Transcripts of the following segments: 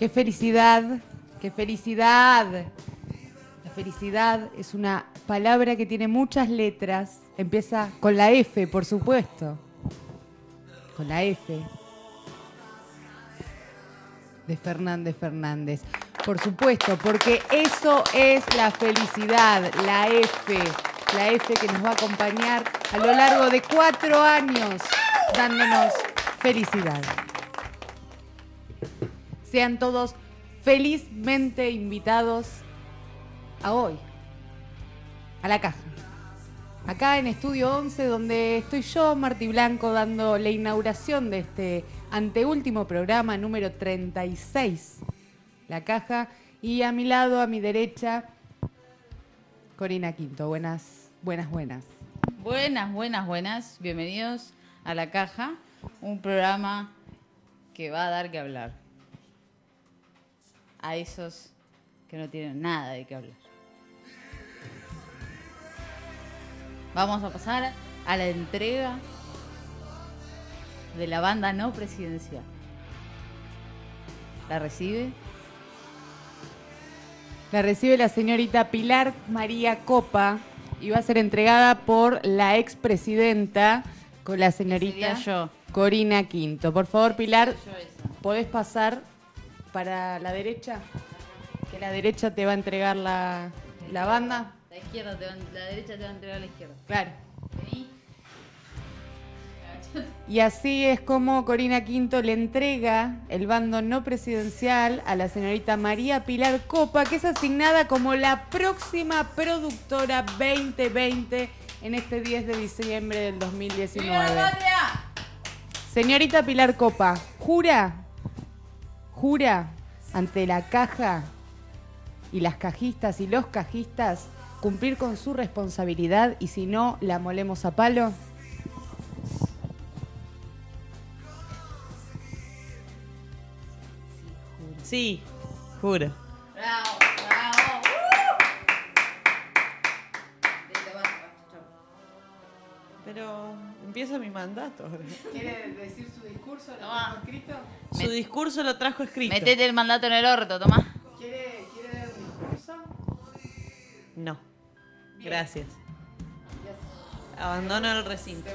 Qué felicidad, qué felicidad. La felicidad es una palabra que tiene muchas letras. Empieza con la F, por supuesto. Con la F. De Fernández Fernández. Por supuesto, porque eso es la felicidad, la F. La F que nos va a acompañar a lo largo de cuatro años, dándonos felicidad. Sean todos felizmente invitados a hoy, a la caja. Acá en Estudio 11, donde estoy yo, Martí Blanco, dando la inauguración de este anteúltimo programa número 36, La Caja. Y a mi lado, a mi derecha, Corina Quinto. Buenas, buenas, buenas. Buenas, buenas, buenas. Bienvenidos a La Caja, un programa que va a dar que hablar. A esos que no tienen nada de qué hablar. Vamos a pasar a la entrega de la banda no presidencial. ¿La recibe? La recibe la señorita Pilar María Copa y va a ser entregada por la expresidenta con la señorita yo. Corina Quinto. Por favor, Pilar. ¿podés pasar para la derecha? Que la derecha te va a entregar la, la banda. La izquierda te va, la derecha te va a entregar la izquierda. Claro. Vení. Y así es como Corina Quinto le entrega el bando no presidencial a la señorita María Pilar Copa, que es asignada como la próxima productora 2020 en este 10 de diciembre del ¡Viva la 2019. patria! Señorita Pilar Copa, ¿jura? ¿Jura ante la caja y las cajistas y los cajistas cumplir con su responsabilidad y si no, la molemos a palo? Sí, juro. ¡Bravo! Pero empieza mi mandato. ¿Quiere decir su discurso? ¿Lo tengo escrito? Su discurso lo trajo escrito. Metete el mandato en el orto, tomá. ¿Quiere, ¿Quiere dar un discurso? No. Gracias. Abandono el recinto.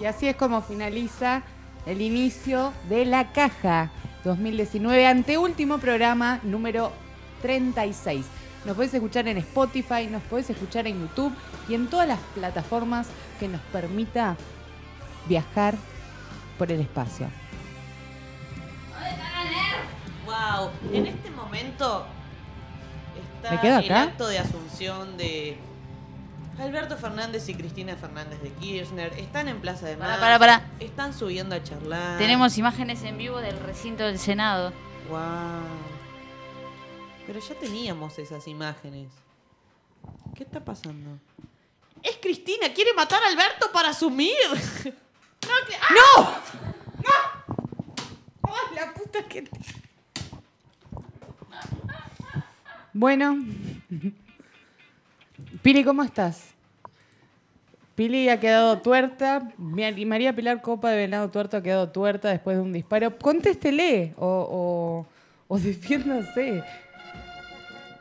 Y así es como finaliza el inicio de La Caja 2019, anteúltimo programa número 36. Nos podés escuchar en Spotify, nos podés escuchar en YouTube y en todas las plataformas que nos permita viajar por el espacio. Wow. En este momento está ¿Me quedo el acto de asunción de Alberto Fernández y Cristina Fernández de Kirchner. Están en Plaza de Mayo. pará, pará. Están subiendo a charlar. Tenemos imágenes en vivo del recinto del Senado. Wow. Pero ya teníamos esas imágenes. ¿Qué está pasando? Es Cristina, quiere matar a Alberto para asumir. ¡No! que- ¡Ah! ¡No! ¡Ay, la puta que te- Bueno, Pili, ¿cómo estás? Pili ha quedado tuerta. Mi- María Pilar Copa de Venado Tuerto ha quedado tuerta después de un disparo. Contéstele o, o, o defiéndase.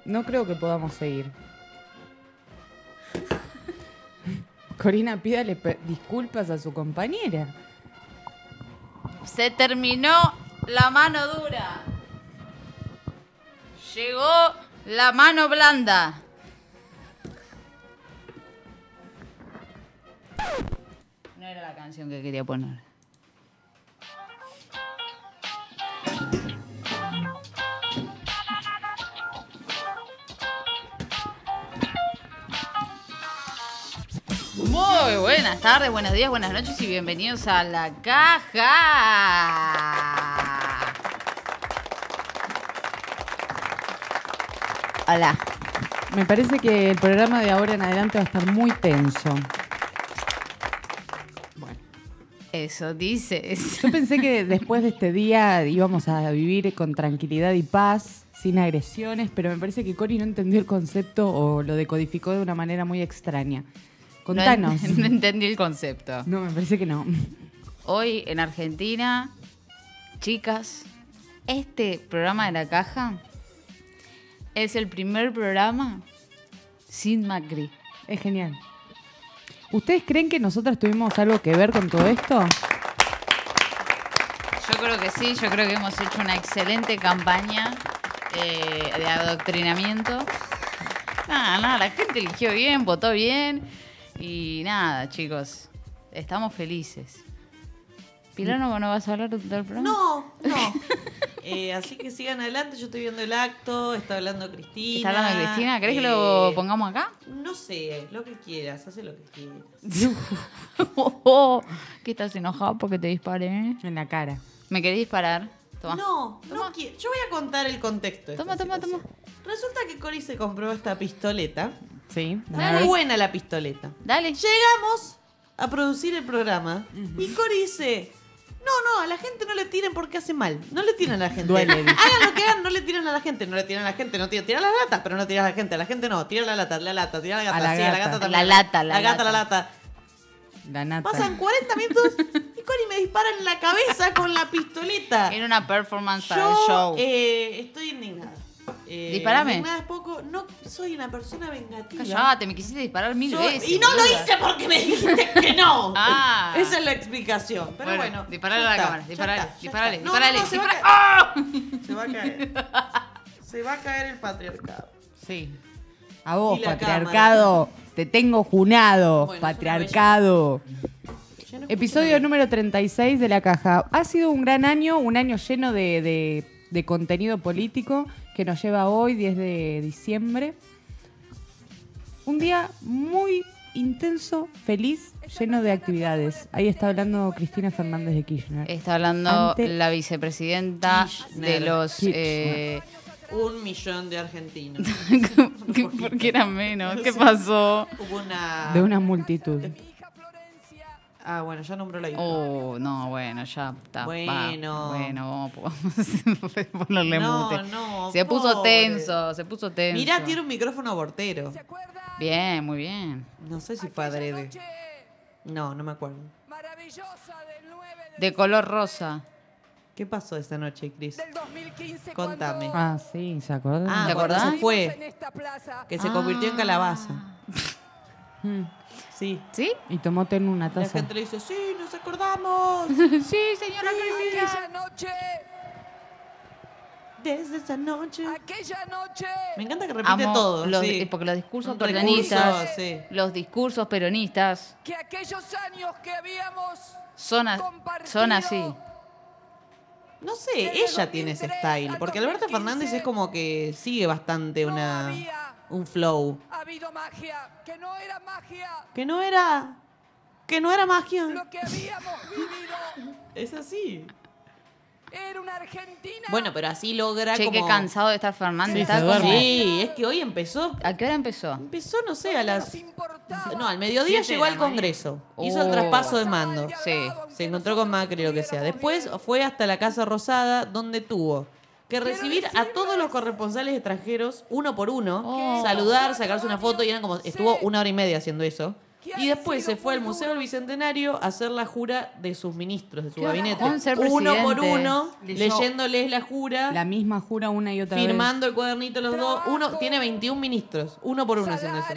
No creo que podamos seguir. Corina, pídale disculpas a su compañera. Se terminó la mano dura. Llegó la mano blanda. No era la canción que quería poner. Muy buenas tardes, buenos días, buenas noches y bienvenidos a la caja. Hola. Me parece que el programa de ahora en adelante va a estar muy tenso. Eso dices. Yo pensé que después de este día íbamos a vivir con tranquilidad y paz, sin agresiones, pero me parece que Cori no entendió el concepto o lo decodificó de una manera muy extraña. Contanos. No, en- no entendí el concepto. No, me parece que no. Hoy en Argentina, chicas, Este programa de la caja es el primer programa sin Macri. Es genial. ¿Ustedes creen que nosotros tuvimos algo que ver con todo esto? Yo creo que sí, yo creo que hemos hecho una excelente campaña eh, de adoctrinamiento. Nada, nada, la gente eligió bien, votó bien y nada, chicos, estamos felices. Pilar, ¿no, no vas a hablar del programa? No, no. Eh, así que sigan adelante, yo estoy viendo el acto, está hablando Cristina. ¿Está hablando de Cristina? ¿Querés que lo Eh, pongamos acá? No sé, lo que quieras, hace lo que quieras. ¿Qué estás enojado porque te disparé? En la cara. ¿Me querés disparar? Toma. No, no quiero. Yo voy a contar el contexto. de Toma, toma, situación. Resulta que Cori se compró esta pistoleta. Sí. Muy buena la pistoleta. Dale. Llegamos a producir el programa y Cori dice, no, no, a la gente no le tiren porque hace mal. No le tiren a la gente. Duele. Hagan lo que hagan, no le tiren a la gente. No le tiran a la gente, no tiran. Tiran la lata, pero no tiran a la gente. A la gente no, tira la lata, la lata, tira la gata. A la sí, a la gata. gata también. La lata, la La gata, la lata. La nata. Pasan 40 minutos y Cori me dispara en la cabeza con la pistoleta. Era una performance Yo show. eh, estoy indignada. Eh, Disparame. Es poco. No soy una persona vengativa. Callate, me quisiste disparar mil veces. y no lo hice porque me dijiste que no. Ah. Esa es la explicación. Pero Bueno, bueno. disparale a la está, cámara, disparale, está, disparale. No, disparale, no, no, se, dispara- Va a ¡Ah! caer. se va a caer. Se va a caer el patriarcado. Sí. A vos, patriarcado. Te tengo junado, Bueno, patriarcado. No Episodio número 36 de La Caja. Ha sido un gran año, un año lleno de, de- de contenido político que nos lleva hoy, 10 de diciembre. Un día muy intenso, feliz, lleno de actividades. Ahí está hablando Cristina Fernández de Kirchner. Está hablando Ante- la vicepresidenta Kirchner. de los... Eh. Un millón de argentinos. ¿Por qué eran menos? ¿Qué pasó? Hubo una. De una multitud. Ah, bueno, ya nombró la hija. Oh, no, bueno, ya está. va. Bueno. Bueno, vamos a ponerle No, mute. no, Se puso tenso, se puso tenso. Mirá, tiene un micrófono abortero. Bien, muy bien. No sé si fue adrede. No, no me acuerdo. maravillosa del 9 de De color rosa. ¿Qué pasó esa noche, Cris? del 2015 Contame. Ah, sí, ¿se acuerdan? Ah, ¿Te acordás? se fue. Que se convirtió en calabaza. Sí. ¿Sí? Y tomó té en una La taza. gente le dice, sí, nos acordamos. Sí, señora aquella noche Desde esa noche. aquella noche Me encanta que repite Amo todo. los- sí. porque los discursos Un peronistas, sí. los discursos peronistas que aquellos años que habíamos son, a- son así. No sé, ella tiene ese 2003 style. Porque Alberto 2015 Fernández es como que sigue bastante no una había un flow. habido magia que no era magia Que no era. Que no era magia. lo que habíamos vivido Es así. era una Argentina Bueno, pero así logra Che, como. qué cansado de estar Fernández. Sí. Sí, es que hoy empezó. ¿A qué hora empezó? Empezó, no sé, a las. No, al mediodía Siete llegó al. Congreso. Hizo el traspaso de mando. Sí. Se encontró con Macri, lo que sea. Después fue hasta la Casa Rosada, donde tuvo que recibir a todos los corresponsales extranjeros, uno por uno, Oh. saludar, sacarse una foto, y eran como, estuvo una hora y media haciendo eso. Y después se fue al Museo del Bicentenario a hacer la jura de sus ministros, de su gabinete. Uno por uno, leyéndoles la jura, La misma jura una y otra vez. firmando el cuadernito los dos. Uno tiene 21 ministros, uno por uno haciendo eso.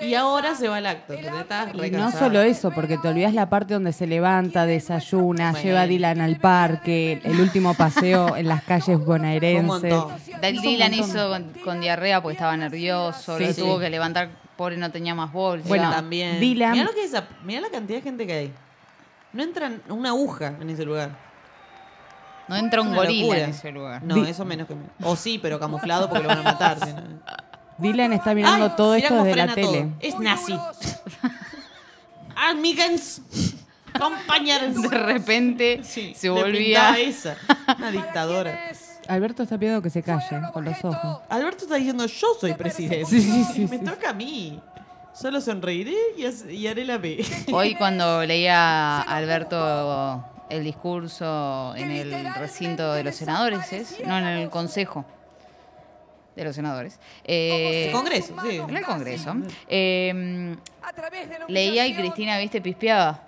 Y ahora se va al acto. Y no solo eso, porque te olvidas la parte donde se levanta, desayuna, Bueno. lleva a Dylan al parque, el último paseo en las calles bonaerenses. Dylan hizo con, con diarrea porque estaba nervioso, Sí, lo sí. tuvo que levantar, pobre no tenía más bolsa. Bueno, también. Dylan- Mirá, lo que es esa- mirá la cantidad de gente que hay. No entra una aguja en ese lugar. no entra un gorila locura. en ese lugar. No, Di- eso menos que menos. O sí, pero camuflado porque lo van a matar. Dylan está mirando Ay, todo esto desde la todo. tele. Es nazi. Amigas, compañeros. De repente Sí, se volvía. esa. Una dictadora. Alberto está pidiendo que se calle con los ojos. Alberto está diciendo, yo soy presidente. Sí, sí, sí, Me sí. toca a mí. Solo sonreiré y, haré la B. Hoy cuando leía a Alberto el discurso en el recinto de los senadores, ¿es? no en el consejo de los senadores, eh, El Congreso, sí. en el Congreso, eh, a través de la leía y Cristina, viste, pispeaba.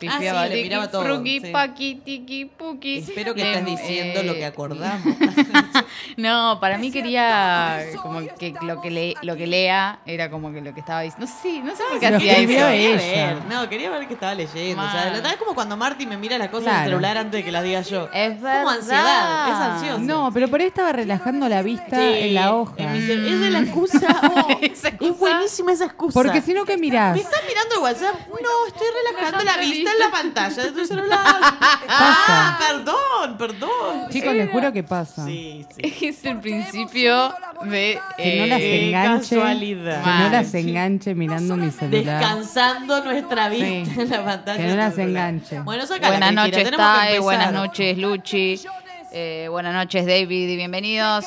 Pifiaba. Ah, sí, le miraba todo, fruki, sí. paqui, tiki, puki. Espero que Eh, estés diciendo eh, lo que acordamos. No, para mí quería como que lo que, le, lo que lea era como que lo que estaba diciendo. No sé, no sé por qué hacía escribió eso. ella. Quería ver, no, quería ver qué estaba leyendo. O sea, Mal. la verdad es como cuando Marty me mira las cosas en el Claro. celular antes de que las diga yo. Es como verdad. ansiedad, es ansioso. No, pero por ahí estaba relajando la vista Sí, en la hoja. en mi cel- Esa es la excusa. oh, Esa excusa. Es buenísima esa excusa. Porque si no, ¿qué mirás? ¿Me estás mirando el WhatsApp? No, estoy relajando la Relajando en la pantalla de tu celular. Pasa. ah, perdón, perdón. Chicos, les juro que pasa. Sí, sí. Es el principio de. Que no las eh, enganche. casualidad. Que no las enganche mirando mi celular. Descansando nuestra vista Sí. en la pantalla. Que no de tu las celular. enganche. Bueno, Buenas noches, Tai. Buenas noches, Luchi. Eh, buenas noches, David. Y bienvenidos.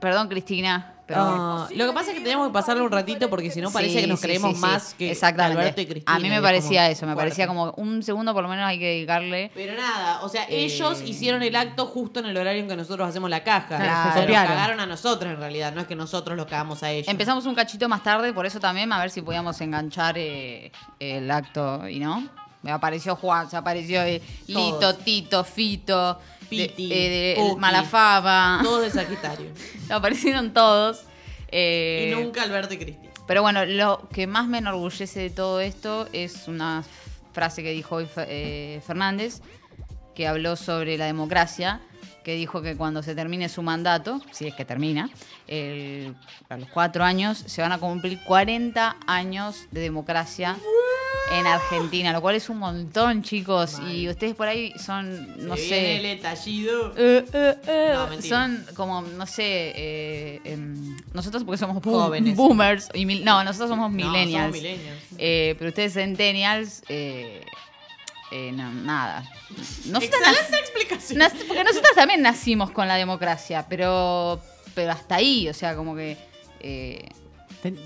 Perdón, Cristina. Pero Ah, lo que pasa es que tenemos que pasarle un ratito porque si no parece Sí, que nos sí, creemos sí, sí. más que Exactamente. Alberto y Cristina. A mí me parecía eso, me fuerte. parecía como un segundo por lo menos hay que dedicarle. Pero nada, o sea, Eh, ellos hicieron el acto justo en el horario en que nosotros hacemos la caja. Claro, se nos copiaron. cagaron a nosotros en realidad, no es que nosotros los cagamos a ellos. Empezamos un cachito más tarde, por eso también, a ver si podíamos enganchar eh, el acto, ¿y no? Me apareció Juan, se apareció eh, Lito. Tito, Fito, de- Piti, eh, de- el Puki. Malafaba. Todos de Sagitario. Aparecieron todos. eh, y nunca Alberto y Cristina. Pero bueno, lo que más me enorgullece de todo esto es una frase que dijo hoy eh, Fernández, que habló sobre la democracia, que dijo que cuando se termine su mandato, si es que termina, el- a los cuatro años, se van a cumplir 40 años de democracia en Argentina, lo cual es un montón, chicos. Y ustedes por ahí son, no Se sé... viene el estallido. Eh, eh, eh, No, son como, no sé, em, nosotros porque somos boom- Jóvenes. boomers, y mil- no, nosotros somos No, somos millennials. pero ustedes centennials, no, nada. Excelente explicación. nac- porque nosotros también nacimos con la democracia, pero, pero hasta ahí, o sea, como que Ten-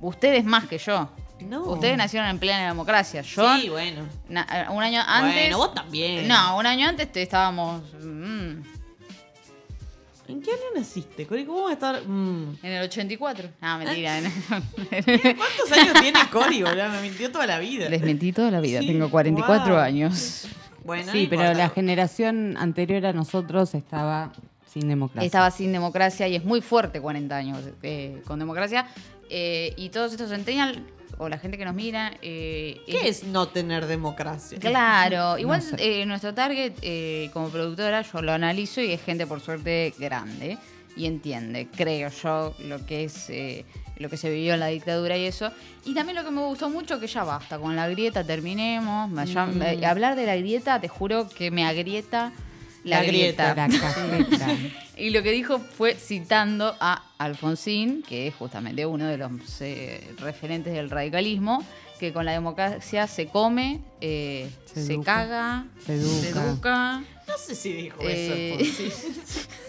ustedes más que yo. No. Ustedes nacieron en plena democracia. Yo, Sí, bueno. na- eh, un año antes... Bueno, vos también. No, un año antes te- estábamos... mm, ¿En qué año naciste, Cori? ¿Cómo va a estar? Mm. En el 84. No, mentira. ¿Cuántos años tiene Cori, boludo? Me mintió toda la vida. Les mentí toda la vida. Sí, Tengo 44 wow. años. Bueno, Sí, no pero importa. la generación anterior a nosotros estaba sin democracia. Estaba sin democracia y es muy fuerte 40 años eh, con democracia. Eh, y todos estos centennial o la gente que nos mira. eh, ¿Qué es no tener democracia? Claro, igual sé. eh, nuestro target eh, como productora yo lo analizo y es gente por suerte grande y entiende, creo yo, lo que es eh, lo que se vivió en la dictadura y eso. Y también lo que me gustó mucho, que ya basta, con la grieta terminemos. ya- eh, hablar de la grieta, te juro que me agrieta la, La grieta. grieta. La cajeta. Y lo que dijo fue citando a Alfonsín, que es justamente uno de los eh, referentes del radicalismo, que con la democracia se come, eh, Se se, educa. caga, Se educa. educa, No sé si dijo Eh, eso, Alfonsín.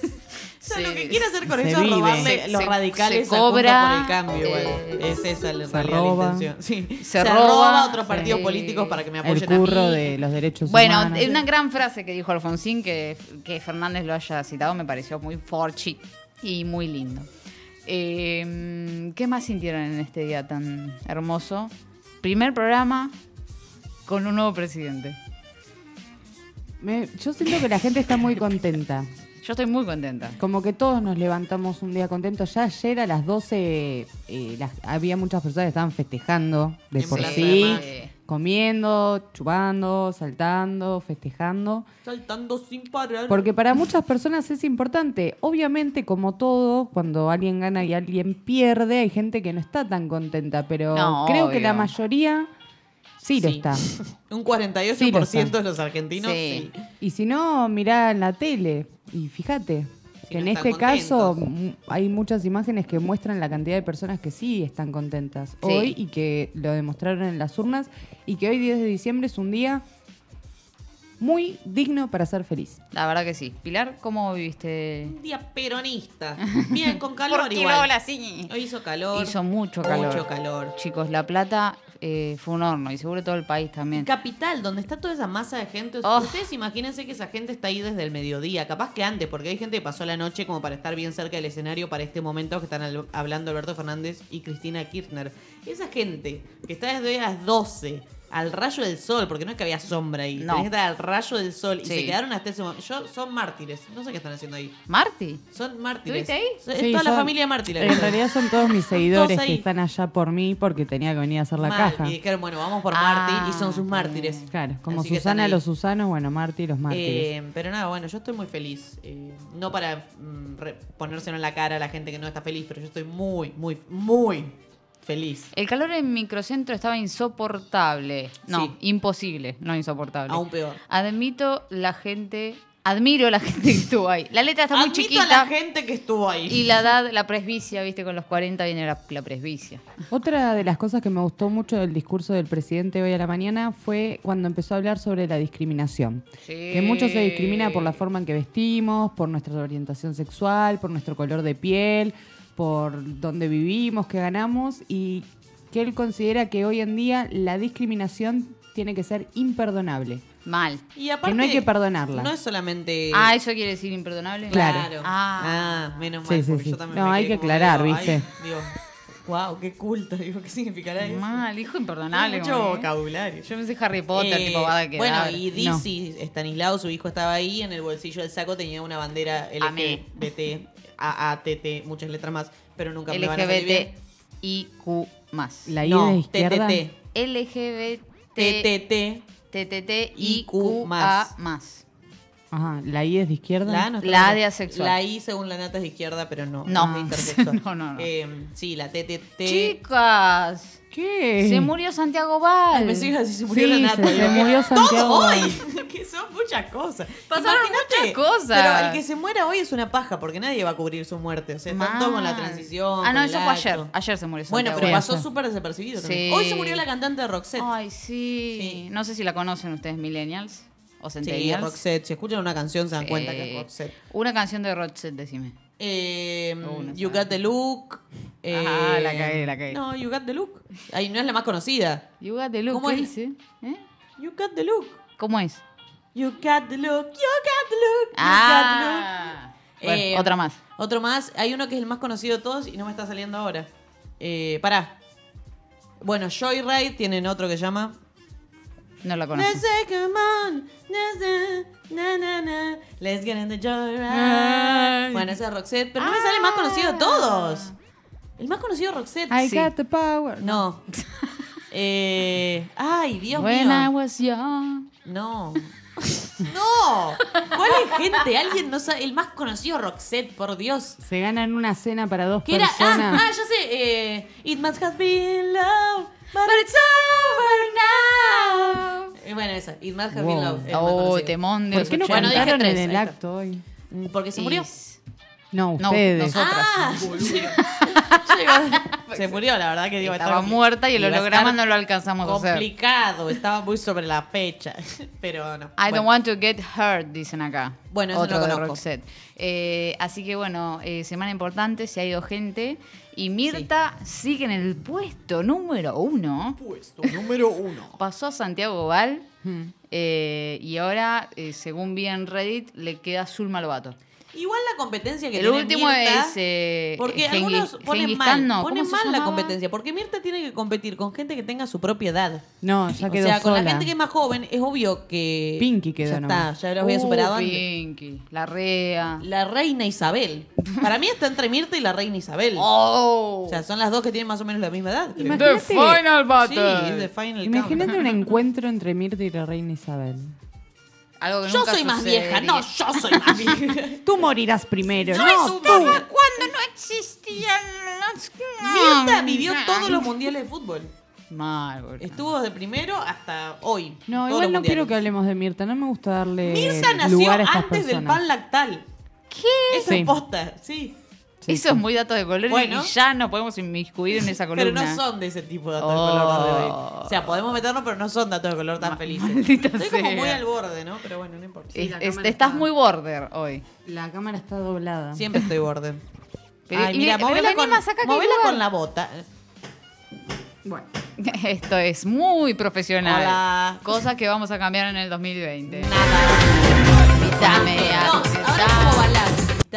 O sea, lo que quiere hacer con eso es robarle Se- los radicales se a cobra, por el cambio. igual. eh, es esa la, se realidad roba. la intención. Sí. Se Se, roba, roba a otros partidos sí. políticos para que me El apoyen a curro mí. de los derechos Bueno, humanos. una gran frase que dijo Alfonsín, que, que Fernández lo haya citado, me pareció muy forchi y muy lindo. Eh, ¿Qué más sintieron en este día tan hermoso? Primer programa con un nuevo presidente. Me- yo siento que la gente está muy contenta. Yo estoy muy contenta. Como que todos nos levantamos un día contentos. Ya ayer a las 12 eh, las- había muchas personas que estaban festejando de por sí, comiendo, chupando, saltando, festejando. Saltando sin parar. Porque para muchas personas es importante. Obviamente, como todo, cuando alguien gana y alguien pierde, hay gente que no está tan contenta, pero No, creo que la mayoría sí, lo está. Un 48% Sí, lo está. de los argentinos Sí. sí. Y si no, mirá en la tele y fíjate Si que no en este caso contentos. mm, hay muchas imágenes que muestran la cantidad de personas que sí están contentas Sí. hoy y que lo demostraron en las urnas y que hoy 10 de diciembre es un día muy digno para ser feliz. La verdad que sí. Pilar, ¿cómo viviste? Un día peronista. Bien, con calor Porque igual. Lola, sí. Hoy hizo calor. Hizo mucho calor. Mucho calor. Chicos, La Plata eh, fue un horno y seguro todo el país también. Capital, donde está toda esa masa de gente. Oh. Ustedes imagínense que esa gente está ahí desde el mediodía, capaz que antes, porque hay gente que pasó la noche como para estar bien cerca del escenario para este momento que están al- hablando Alberto Fernández y Cristina Kirchner. Esa gente que está desde las 12 al rayo del sol, porque no es que había sombra ahí. No. Tenías que estar al rayo del sol. Y se quedaron hasta ese momento. Yo, son mártires. No sé qué están haciendo ahí. ¿Marty? Son mártires. ¿Estuviste ahí? Es Sí, toda la familia mártires. En realidad son todos mis seguidores Todos que están allá por mí porque tenía que venir a hacer la Mal. caja. Y dijeron, bueno, vamos por Ah, Marty. Y son sus mártires. Claro, como Así Susana los Susanos, bueno, Marty los mártires. Eh, pero nada, bueno, yo estoy muy feliz. Eh, no para mm, ponérselo en la cara a la gente que no está feliz, pero yo estoy muy, muy, muy feliz. El calor en microcentro estaba insoportable. No, Sí. imposible, no insoportable. Aún peor. Admito la gente, admiro la gente que estuvo ahí. La letra está muy Admito chiquita. a la gente que estuvo ahí. Y la edad, la presbicia, viste, con los 40 viene la, la presbicia. Otra de las cosas que me gustó mucho del discurso del presidente hoy a la mañana fue cuando empezó a hablar sobre la discriminación. Sí. Que mucho se discrimina por la forma en que vestimos, por nuestra orientación sexual, por nuestro color de piel, por dónde vivimos, qué ganamos y que él considera que hoy en día la discriminación tiene que ser imperdonable. Mal. Y aparte, Que no hay que perdonarla. No es solamente. Ah, ¿eso quiere decir imperdonable? Claro. Ah. Ah, menos mal. sí, porque sí. yo también No, me hay que aclarar, medio, ¿viste? ay, digo, wow, qué culta. Digo, ¿qué significará eso? Mal, hijo imperdonable. Mucho como que- vocabulario. Yo pensé Harry Potter, Eh, tipo, va a quedar. Bueno, y Dizzy, Stanislao, su hijo, estaba ahí. En el bolsillo del saco tenía una bandera. LGBT, AATT, muchas letras más, pero nunca me van a salir bien. LGBTIQ más. La I No, de izquierda. TTT. LGBT TTT. TTTIQ más. más. Ajá, la I es de izquierda. La A, no La A de asexual. La I, según la nata, es de izquierda, pero no. No. es de intersexual. No, no, no. Eh, sí, la TTT. Chicas, ¿Qué? se murió Santiago Val. Me sigue así, se murió Sí, la nata. se- murió Santiago Todo Val. hoy. que son muchas cosas. Pasaron Imagínate, muchas cosas. Pero el que se muera hoy es una paja, porque nadie va a cubrir su muerte. O sea, están todos con la Mal. transición. Ah, no, eso fue ayer. Ayer se murió Bueno, Santiago pero Sí, Val. pasó súper desapercibido también. Sí. Hoy se murió la cantante de Roxette. Ay, sí. Sí. No sé si la conocen ustedes, millennials o sí, centennials. Roxette. Si escuchan una canción se dan cuenta que es Roxette. Una canción de Roxette, decime. Eh, Una you sabe. Got the Look. eh, Ajá, la cagué, la cagué. No, You Got the Look. Ahí no es la más conocida. You got the look, ¿Cómo ¿qué es? dice? ¿Eh? You Got the Look. ¿Cómo es? You got the look, you got the look, you Ah. got the look. Eh, otra más. Otro más. Hay uno que es el más conocido de todos y no me está saliendo ahora. Eh, pará. Bueno, Joyride tienen otro que se llama. No la conozco. Let's say, come on. let's, na, na, na. Let's get in the joyride. Bueno, ese es Roxette. Pero no me sale el más conocido de todos. El más conocido Roxette. I Sí. got the power. No. Eh, ay, Dios When mío. I was young. No. No. ¿Cuál es gente? Alguien no sabe. El más conocido Roxette, por Dios. Se ganan una cena para dos ¿Qué era? personas. Ah, ah, ya sé. Eh, It must have been love, but it's over now. Eh, bueno, have been Wow. love. es más Oh, conocido. temón de ¿Por los qué no 80. Bueno, dije cantaron tres, en el ahí está. acto hoy? Porque se murió. Y- No, No, ustedes. nosotros. Ah, se murió, la verdad que digo. Estaba muerta y el holograma no lo alcanzamos a hacer. Complicado, estaba muy sobre la fecha. Pero no. I Bueno. don't want to get hurt, dicen acá. Bueno, eso Otro no lo de conozco. Roxette. Eh, así que bueno, eh, semana importante, se ha ido gente. Y Mirta sigue en el puesto número uno. Puesto número uno. Pasó a Santiago Val. Hmm. eh, y ahora, eh, según vi en Reddit, le queda Zulma Lobato. Igual la competencia que El tiene último Mirta, es. eh, Porque Genghis- algunos ponen Genghis mal, no, ponen ¿cómo se mal la competencia. Porque Mirta tiene que competir con gente que tenga su propia edad. No, ya o quedó sea, con la gente que es más joven, es obvio que. Pinky quedó Ya está, ya los había Uh, superado antes. Pinky, la rea. La reina Isabel. Para mí está entre Mirta y la reina Isabel. Oh. O sea, son las dos que tienen más o menos la misma edad. creo. Imagínate- The Final Sí, Battle. Final Imagínate un encuentro entre Mirta y la reina Isabel. Algo que Yo nunca soy más vieja, no, yo soy más vieja. Tú morirás primero, Yo no soy tú. Cuando no existían los... Mirta vivió todos los mundiales de fútbol. Mal, boludo. Estuvo desde primero hasta hoy. No, igual no quiero que hablemos de Mirta. No me gusta darle Mirta nació lugar a estas antes del pan lactal. ¿Qué? Eso Sí. es posta, sí. Sí, Eso sí. es muy dato de color Bueno. y ya nos podemos inmiscuir en esa columna. Pero no son de ese tipo de datos Oh. de color de hoy. O sea, podemos meternos, pero no son datos de color tan felices. maldita Estoy como muy al borde, ¿no? Pero bueno, no importa. Es- la es- cámara estás está- muy border hoy. La cámara está doblada. Siempre estoy borde. Pero- Ay, y mira, pero movela, con, movela con la bota. Bueno. Esto es muy profesional. Hola. Cosas que vamos a cambiar en el 2020. Nada. Invítame a No, ahora como.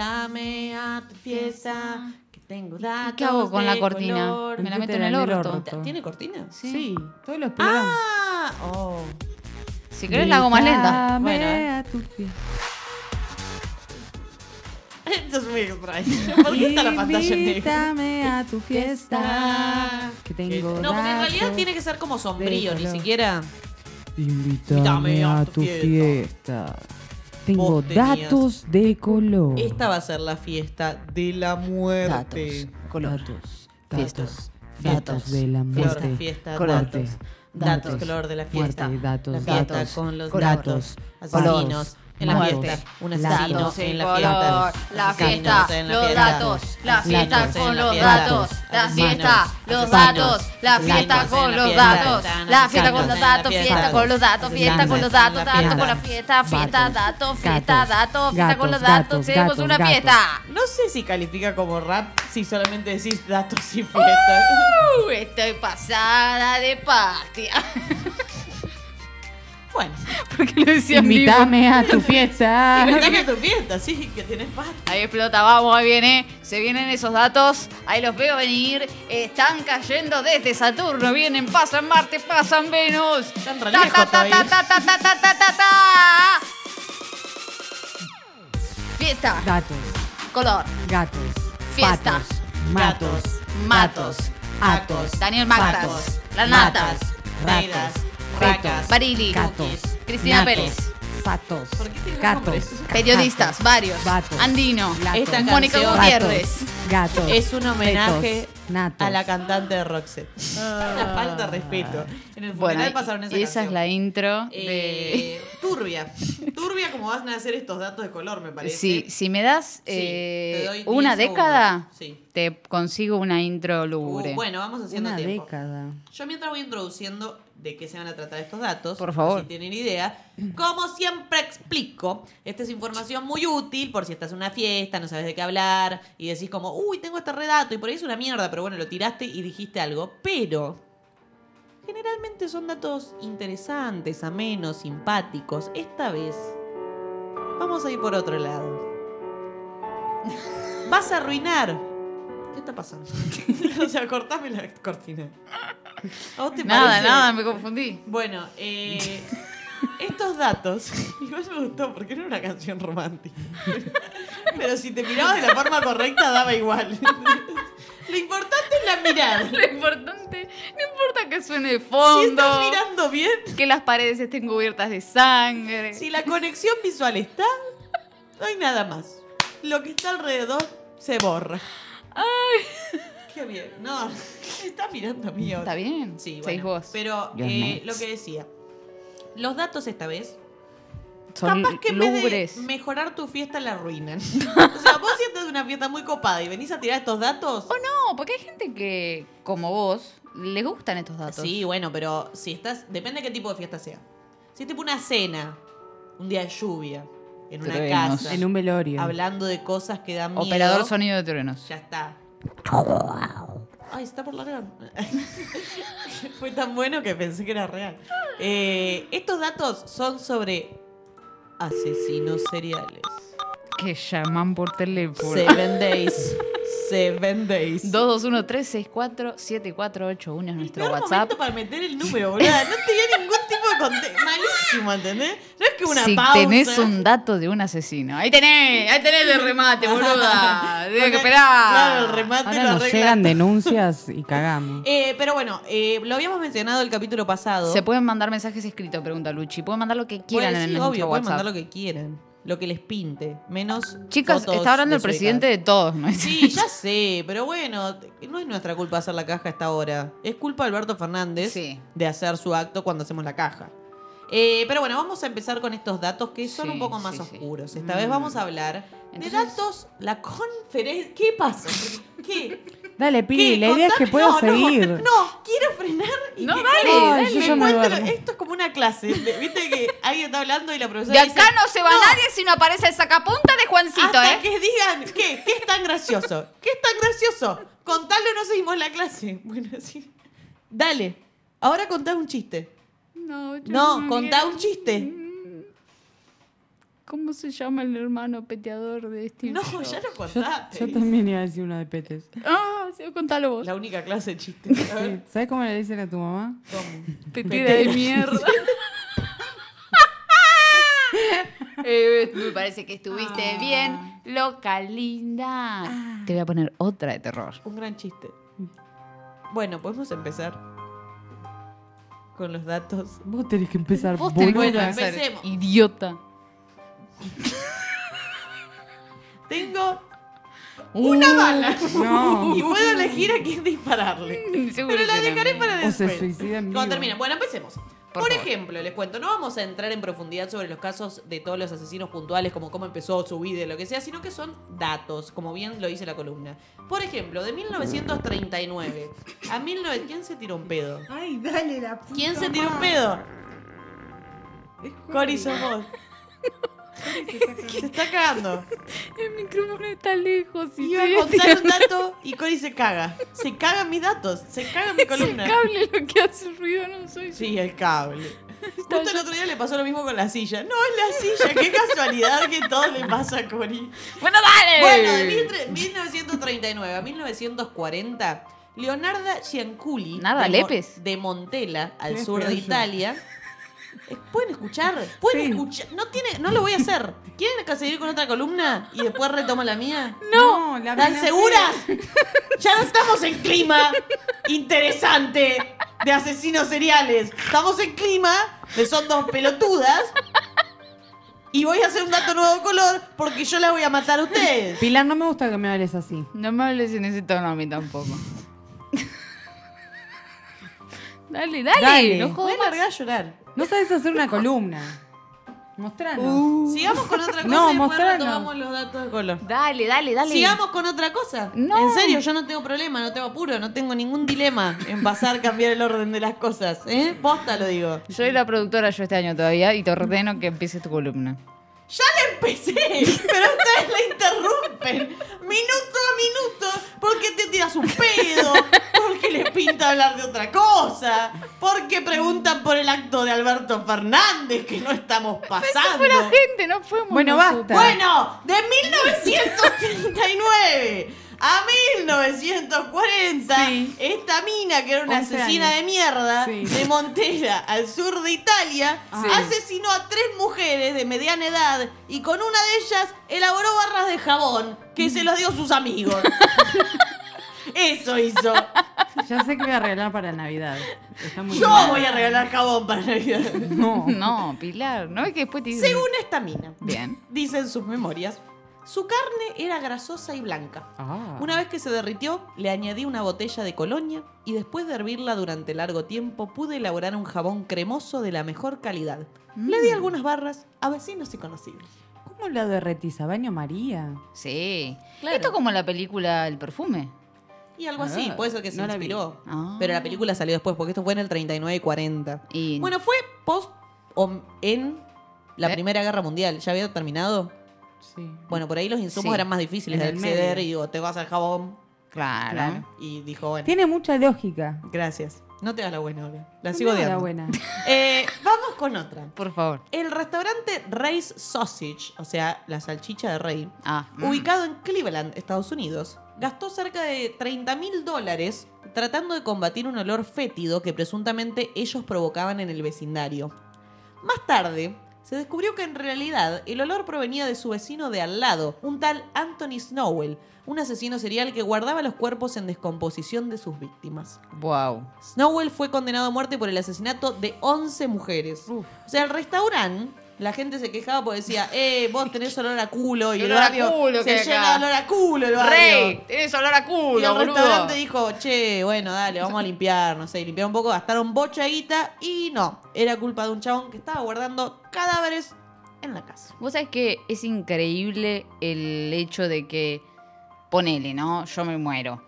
Invítame a tu fiesta. Que tengo datos qué hago con la cortina? color. Me la meto en el en orto. orto. ¿Tiene cortina? Sí, todos los programas. Ah, oh. Si querés la hago más lenta. Invítame Bueno, eh. a tu fiesta. Esto es muy extraño. ¿Por qué está la pantalla negra? Invítame a tu fiesta. Que tengo No, porque en realidad datos tiene que ser como sombrío, de ni color. siquiera. Invítame a tu fiesta. Tengo datos de color. Esta va a ser la fiesta de la muerte. color, Datos. fiestas, Datos. datos, Datos de la muerte. fiesta, color, datos. datos, Datos, color de la fiesta. muerte, datos, la fiesta datos, con los color, datos. datos, Asesinos en la fiesta. Un datos, asesino en la fiesta. la fiesta, los fiesta. datos, la fiesta con los fiesta. datos, la fiesta, los datos, la fiesta con los fiesta. datos, la fiesta con los datos, fiesta con los datos, fiesta con los datos, datos con la fiesta, fiesta, datos, fiesta, datos, fiesta con los datos, tenemos una fiesta. No sé si califica como rap si solamente decís datos y fiesta. Uh, estoy pasada de pastia. Bueno, Porque lo decía. Invítame a tu fiesta. inventame a tu fiesta, sí, que tenés paz. Ahí explota, vamos, ahí viene. Se vienen esos datos. Ahí los veo venir. Están cayendo desde Saturno. Vienen, pasan Marte, pasan Venus. Están re Ta, lejos ta, ta, todavía. ta, ta, ta, ta, ta, ta, ta. Fiesta, Datos. color, Gatos. Fiesta. Patos. Matos. matos, Atos. Daniel Magras, Patos, La Natas, Ratos. Racas, Barili, Gatos. Cristina Natos, Pérez. Patos. ¿Por qué tiene Gatos. nombres? periodistas, varios. Vatos, Andino, Esta Mónica canción- Gutiérrez. Gatos. Es un homenaje Fetos, natos. a la cantante de Roxette. Una falta de respeto. En el funeral Bueno, pasaron esa esa canción. es la intro de... Eh, turbia. Turbia como van a hacer estos datos de color, me parece. Sí, si me das Sí, eh, te doy una 10 década, segundos. Sí. te consigo una intro Uh, lúgubre. bueno, vamos haciendo Una tiempo. década. Yo mientras voy introduciendo de qué se van a tratar estos datos, Por favor. si tienen idea, como siempre explico, esta es información muy útil por si estás en una fiesta, no sabes de qué hablar y decís como, uy, tengo este redato y por ahí es una mierda, pero bueno, lo tiraste y dijiste algo, pero generalmente son datos interesantes, amenos, simpáticos. Esta vez vamos a ir por otro lado. Vas a arruinar. ¿Qué está pasando? o sea, cortame la cortina. ¿A vos te nada, parece? nada, me confundí. Bueno, eh, estos datos, igual me gustó porque era una canción romántica. Pero si te mirabas de la forma correcta, daba igual. Lo importante es la mirada. Lo importante, no importa que suene de Si fondo, estás mirando bien, que las paredes estén cubiertas de sangre. si la conexión visual está, no hay nada más. Lo que está alrededor se borra. Ay. Qué bien. No, está mirando a mí. ahora. Está bien, Sí, bueno, vos. Pero eh, lo que decía. Los datos esta vez Son Capaz que en vez de mejorar tu fiesta la arruinan. o sea, vos si estás de una fiesta muy copada y venís a tirar estos datos. O no, porque hay gente que, como vos, les gustan estos datos. Sí, bueno, pero si estás. Depende de qué tipo de fiesta sea. Si es tipo una cena, un día de lluvia, en una Truenos. casa, En un velorio. hablando de cosas que dan miedo. Operador sonido de truenos. Ya está. Ay, está por largar. Fue tan bueno que pensé que era real. Eh, estos datos son sobre asesinos seriales. Que llaman por teléfono. Seven days. Seven days. 223-64-7481 es nuestro WhatsApp. momento para meter el número, boludo. No tenía ningún contexto. Malísimo, ¿entendés? No es que una si pausa. tenés un dato de un asesino. Ahí tenés, ahí tenés el remate, boluda. Tienes que esperar. Claro, el remate Ahora lo nos arregla. llegan denuncias y cagamos. Eh, pero bueno, eh, lo habíamos mencionado el capítulo pasado. Se pueden mandar mensajes escritos, pregunta Luchi. Pueden mandar lo que quieran Puede- en sí, nuestro obvio, pueden WhatsApp. mandar lo que quieran. Lo que les pinte. Menos. Chicas, fotos está hablando el presidente de todos, ¿no? Sí, ya sé, pero bueno, no es nuestra culpa hacer la caja a esta hora. Es culpa de Alberto Fernández Sí. de hacer su acto cuando hacemos la caja. Eh, pero bueno, vamos a empezar con estos datos que son Sí, un poco más sí, oscuros. Esta Mm. vez vamos a hablar Entonces- de datos, la conferencia. ¿Qué pasa? ¿Qué? Dale, Pili, ¿Qué? la idea es que puedo no, no, seguir. No, quiero frenar y No, que- dale, Ay, dale. me yo ya me cuente lo- duermo. Esto es como una clase. Viste que alguien está hablando y la profesora De dice, acá no se va nadie si no aparece el sacapunta de Juancito, hasta ¿eh? que digan, ¿qué? ¿Qué es tan gracioso? ¿Qué es tan gracioso? Contalo, no seguimos la clase. Bueno, sí. Dale. Ahora contá un chiste. No, yo No, no contá quiero. un chiste. ¿Cómo se llama el hermano peteador de Steve No, Jobs? ya lo contaste. yo también iba a decir una de petes. Ah, sí, contalo vos. La única clase de chistes. Ver, ¿Sabes cómo le dicen a tu mamá? ¿cómo? Petera de mierda. Eh, me parece que estuviste bien, loca, linda. Te voy a poner otra de terror. Un gran chiste. Bueno, podemos empezar con los datos. Vos tenés que empezar, Vos tenés que empezar. Idiota. Tengo una bala No. y puedo elegir a quién dispararle. Seguro Pero la que no. dejaré para O se después. suicida en Cuando vivo. termine. Bueno, empecemos. Por Por, favor. ejemplo, les cuento, no vamos a entrar en profundidad sobre los casos de todos los asesinos puntuales, como cómo empezó su vida y lo que sea, sino que son datos, como bien lo dice la columna. Por ejemplo, de 1939 a 19... ¿Quién se tiró un pedo? Ay, dale la puta ¿Quién se tiró un pedo? Cori sos vos. Se está cagando. El micrófono está lejos y Iba a contar un dato y Cori se caga. Se cagan mis datos, se caga mi Es el columna. cable lo que hace ruido, no soy Sí, el cable. Justo el otro día le pasó lo mismo con la silla. No, es la silla. Qué casualidad que todo le pasa a Cori. Bueno, dale. Bueno, de 13- 1939 a 1940, Leonarda Gianculi Nada, de, Mo- Lepes. de Montella, al sur de. Italia. Eh, ¿Pueden escuchar? ¿Pueden Sí. escuchar? No, tiene, no lo voy a hacer. ¿Quieren que seguir con otra columna y después retomo la mía? No, la ¿Están seguras? Ya no estamos en clima interesante de asesinos seriales. Estamos en clima de son dos pelotudas. Y voy a hacer un dato nuevo color porque yo la voy a matar a ustedes. Pilar, no me gusta que me hables así. No me hables en ese tono a mí tampoco. dale, dale, Dale. no Voy jodas a más. largar a llorar. No sabes hacer una columna. Mostranos. Sigamos con otra cosa No, y después mostranos. retomamos los datos de color. Dale, dale, dale. Sigamos con otra cosa. No. En serio, yo no tengo problema, no tengo apuro, no tengo ningún dilema en pasar, cambiar el orden de las cosas. ¿Eh? Posta lo digo. Soy la productora yo este año todavía y te ordeno que empieces tu columna. Ya la empecé, pero ustedes la interrumpen minuto a minuto porque te tiras un pedo, porque les pinta hablar de otra cosa, porque preguntan por el acto de Alberto Fernández que no estamos pasando. Fue la gente, no fuimos Bueno, nosotros. basta. Bueno, de 1939 a 1940, Sí. esta mina, que era una 11 asesina años. de mierda, Sí. de Montella, al sur de Italia, Sí. asesinó a tres mujeres de mediana edad y con una de ellas elaboró barras de jabón que se los dio a sus amigos. Eso hizo. Ya sé que voy a regalar para Navidad. Está muy Yo bien. voy a regalar jabón para Navidad. No. No, Pilar, no es que después te dicen... Según esta mina, Bien. dicen sus memorias, su carne era grasosa y blanca. Ah. Una vez que se derritió, le añadí una botella de colonia y después de hervirla durante largo tiempo pude elaborar un jabón cremoso de la mejor calidad. Le di algunas barras a vecinos y conocidos. ¿Cómo la derretís? ¿A baño María? Sí. Claro. Esto como la película El perfume. Y algo así, Ah, puede ser que se no la vi. inspiró. Ah. Pero la película salió después, porque esto fue en el 39 y 40. Y Bueno, fue post o en la ¿Eh? Primera Guerra Mundial. ¿Ya había terminado? Sí. Bueno, por ahí los insumos Sí. eran más difíciles En de acceder medio. y digo, te vas al jabón. claro. Claro. Y dijo, bueno, Tiene mucha lógica. gracias. No te das la buena ahora. La sigo No, odiando. la buena. Eh, vamos con otra. Por favor. El restaurante Ray's Sausage, o sea, la salchicha de Rey, Ah. mm. ubicado en Cleveland, Estados Unidos, gastó cerca de 30 mil dólares tratando de combatir un olor fétido que presuntamente ellos provocaban en el vecindario. Más tarde, se descubrió que en realidad el olor provenía de su vecino de al lado, un tal Anthony Snowell, un asesino serial que guardaba los cuerpos en descomposición de sus víctimas. Wow. Snowell fue condenado a muerte por el asesinato de 11 mujeres. Uf. O sea, el restaurante, la gente se quejaba porque decía, eh, vos tenés olor a culo y el olor a barrio culo se llena de olor a culo el barrio. Rey, tenés olor a y culo, el boludo. restaurante dijo, che, bueno, dale, vamos a limpiar, no sé, limpiar un poco, gastaron bocha guita y no, era culpa de un chabón que estaba guardando cadáveres en la casa. Vos sabés que es increíble el hecho de que, ponele, ¿no? Yo me muero.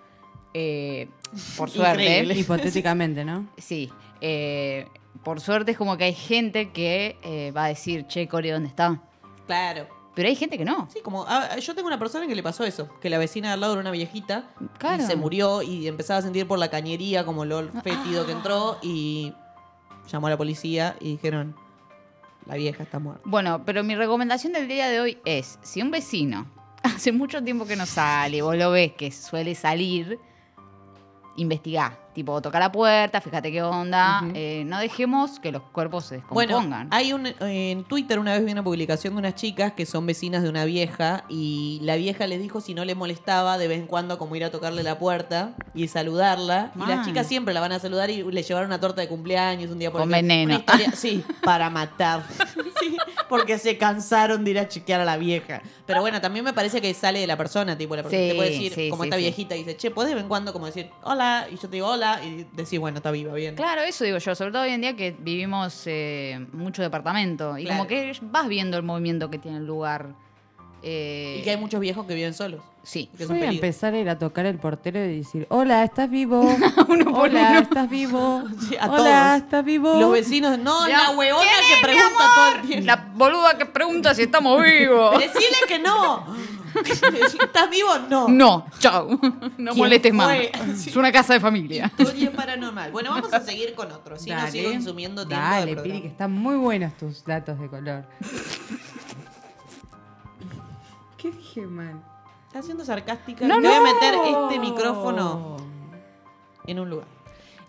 Eh, por suerte. Increíble. Hipotéticamente, ¿no? Sí. eh, por suerte es como que hay gente que eh, va a decir, che, Core, ¿dónde está? Claro. Pero hay gente que no. Sí, como ah, yo tengo una persona que le pasó eso, que la vecina de al lado era una viejita Claro. y se murió y empezaba a sentir por la cañería como el olor fétido que Ah. entró y llamó a la policía y dijeron, La vieja está muerta. Bueno, pero mi recomendación del día de hoy es, si un vecino hace mucho tiempo que no sale, vos lo ves que suele salir, investigá. Tipo, toca la puerta, fíjate qué onda. Eh, no dejemos que los cuerpos se Bueno, descompongan. hay un, en Twitter una vez vi una publicación de unas chicas que son vecinas de una vieja y la vieja les dijo si no le molestaba de vez en cuando como ir a tocarle la puerta y saludarla. Y las chicas siempre la van a saludar y le llevaron una torta de cumpleaños un día por Con veneno. Una historia- sí, para matar. Sí, porque se cansaron de ir a chequear a la vieja. Pero bueno, también me parece que sale de la persona, tipo, la persona Sí, te puede decir, sí, como sí, esta viejita, dice, che, ¿puedes de vez en cuando como decir hola? Y yo te digo hola y decís, bueno, está viva, bien. Claro, eso digo yo, sobre todo hoy en día que vivimos eh, mucho departamento y Claro. como que vas viendo el movimiento que tiene el lugar. Eh, Y que hay muchos viejos que viven solos. Sí. Que un Voy a empezar a ir a tocar el portero y decir, hola, ¿estás vivo? por hola, uno. ¿estás vivo? Sí, a hola, todos. ¿estás vivo? Los vecinos, no, Ya, la huevona ¿quién que es, pregunta todo el tiempo. La boluda que pregunta si estamos vivos. Decile que no. ¿Estás vivo? No. No, chao. No ¿Quién molestes más. Es una casa de familia. Historia paranormal. Bueno, vamos a seguir con otro. Si no sigo consumiendo tiempo Dale, de Piri, que están muy buenos tus datos de color. ¿Qué dije mal? Está siendo sarcástica. No, Te voy a no. meter este micrófono en un lugar.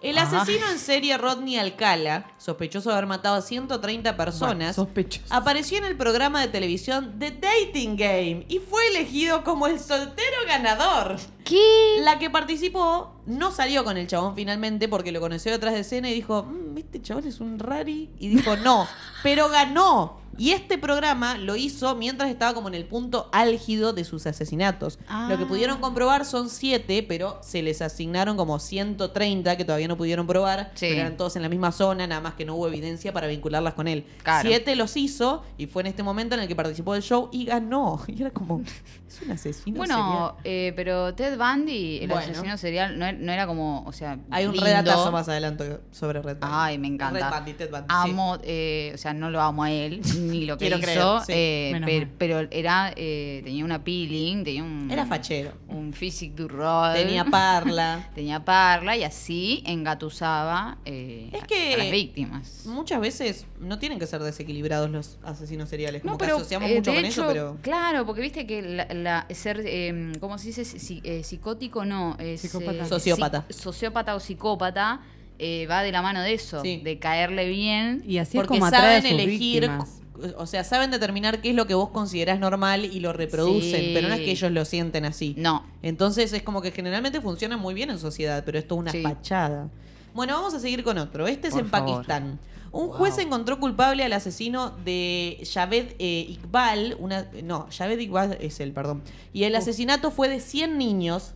El Ah. asesino en serie Rodney Alcala, sospechoso de haber matado a 130 personas, Sospechoso. apareció en el programa de televisión The Dating Game y fue elegido como el soltero ganador. ¿Qué? La que participó no salió con el chabón finalmente porque lo conoció detrás de escena y dijo, "Mm, este chabón es un rari. Y dijo, no, pero ganó. Y este programa lo hizo mientras estaba como en el punto álgido de sus asesinatos. Ah. Lo que pudieron comprobar son siete, pero se les asignaron como 130 que todavía no pudieron probar. Sí. Pero eran todos en la misma zona, nada más que no hubo evidencia para vincularlas con él. Claro. Siete los hizo y fue en este momento en el que participó del show y ganó. Y era como, es un asesino. Bueno, eh, pero Ted Bundy, el Bueno. asesino serial, no, era- no era como, o sea, Hay un lindo. redatazo más adelante sobre Red Bundy. Ay, me encanta. Red Bundy, Ted Bundy, sí. Amo, eh, o sea, no lo amo a él, ni lo que Quiero hizo, creer, sí. eh, per- pero era, eh, tenía una peeling, tenía un... Era fachero. Un physique du rol. Tenía parla. Tenía parla y así engatusaba eh, Es a- que- a las víctimas. Muchas veces no tienen que ser desequilibrados los asesinos seriales. Como No, que pero asociamos eh, mucho de con hecho, eso, pero. claro, porque viste que la, la- ser, eh, ¿cómo se dice? Si- eh, psicótico no, es Psicópata. eh, Sociópata. sociópata o psicópata eh, va de la mano de eso, Sí. de caerle bien. Y así es Porque como atrae a saben sus elegir. víctimas. O sea, saben determinar qué es lo que vos considerás normal y lo reproducen, Sí. pero no es que ellos lo sienten así. No. Entonces es como que generalmente funciona muy bien en sociedad, pero esto es una Sí. fachada. Bueno, vamos a seguir con otro. Este es Por en favor. Pakistán. Un juez encontró culpable al asesino de Javed eh, Iqbal. Una, no, Javed Iqbal es él, perdón. Y el asesinato fue de 100 niños,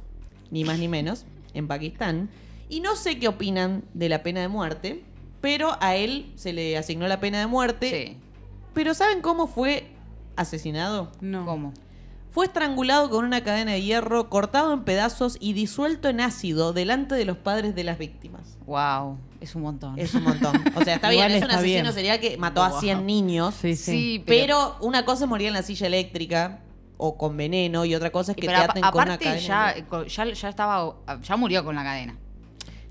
ni más ni menos, en Pakistán. Y no sé qué opinan de la pena de muerte, pero a él se le asignó la pena de muerte. Sí. Pero ¿saben cómo fue asesinado? No. ¿Cómo? Fue estrangulado con una cadena de hierro, cortado en pedazos y disuelto en ácido delante de los padres de las víctimas. Wow, es un montón. Es un montón. O sea, está Igual bien, es un asesino bien. serial que mató a 100 niños. Sí, sí. Sí, Pero una cosa es morir en la silla eléctrica o con veneno y otra cosa es que pero te aten con una cadena. ya, ya, ya estaba, ya murió con la cadena.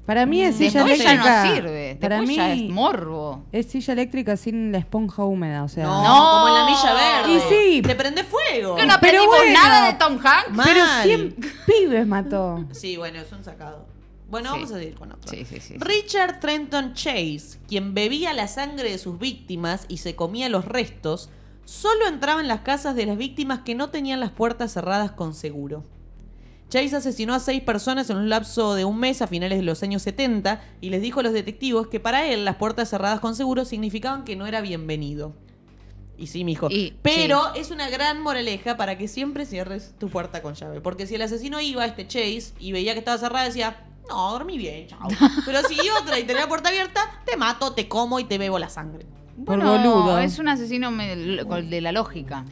Para mí es silla Después ya eléctrica. no sirve. Para Después mí ya es morbo. es silla eléctrica sin la esponja húmeda, o sea. No, No. como en la milla verde. Y sí. Te prende fuego. Que no Pero aprendimos bueno. nada de Tom Hanks. Pero Mal. 100 pibes mató. Sí, bueno, es un sacado. Bueno, Sí. vamos a seguir con otro. Sí, sí, sí. Richard Trenton Chase, quien bebía la sangre de sus víctimas y se comía los restos, solo entraba en las casas de las víctimas que no tenían las puertas cerradas con seguro. Chase asesinó a seis personas en un lapso de un mes a finales de los años 70 y les dijo a los detectivos que para él las puertas cerradas con seguro significaban que no era bienvenido. Y sí, mijo. Y- Pero es una gran moraleja para que siempre cierres tu puerta con llave. Porque si el asesino iba, este Chase, y veía que estaba cerrada, decía, no, dormí bien, chao. Pero si iba otra y tenía la puerta abierta, te mato, te como y te bebo la sangre. Por Bueno, boludo. es un asesino de la lógica.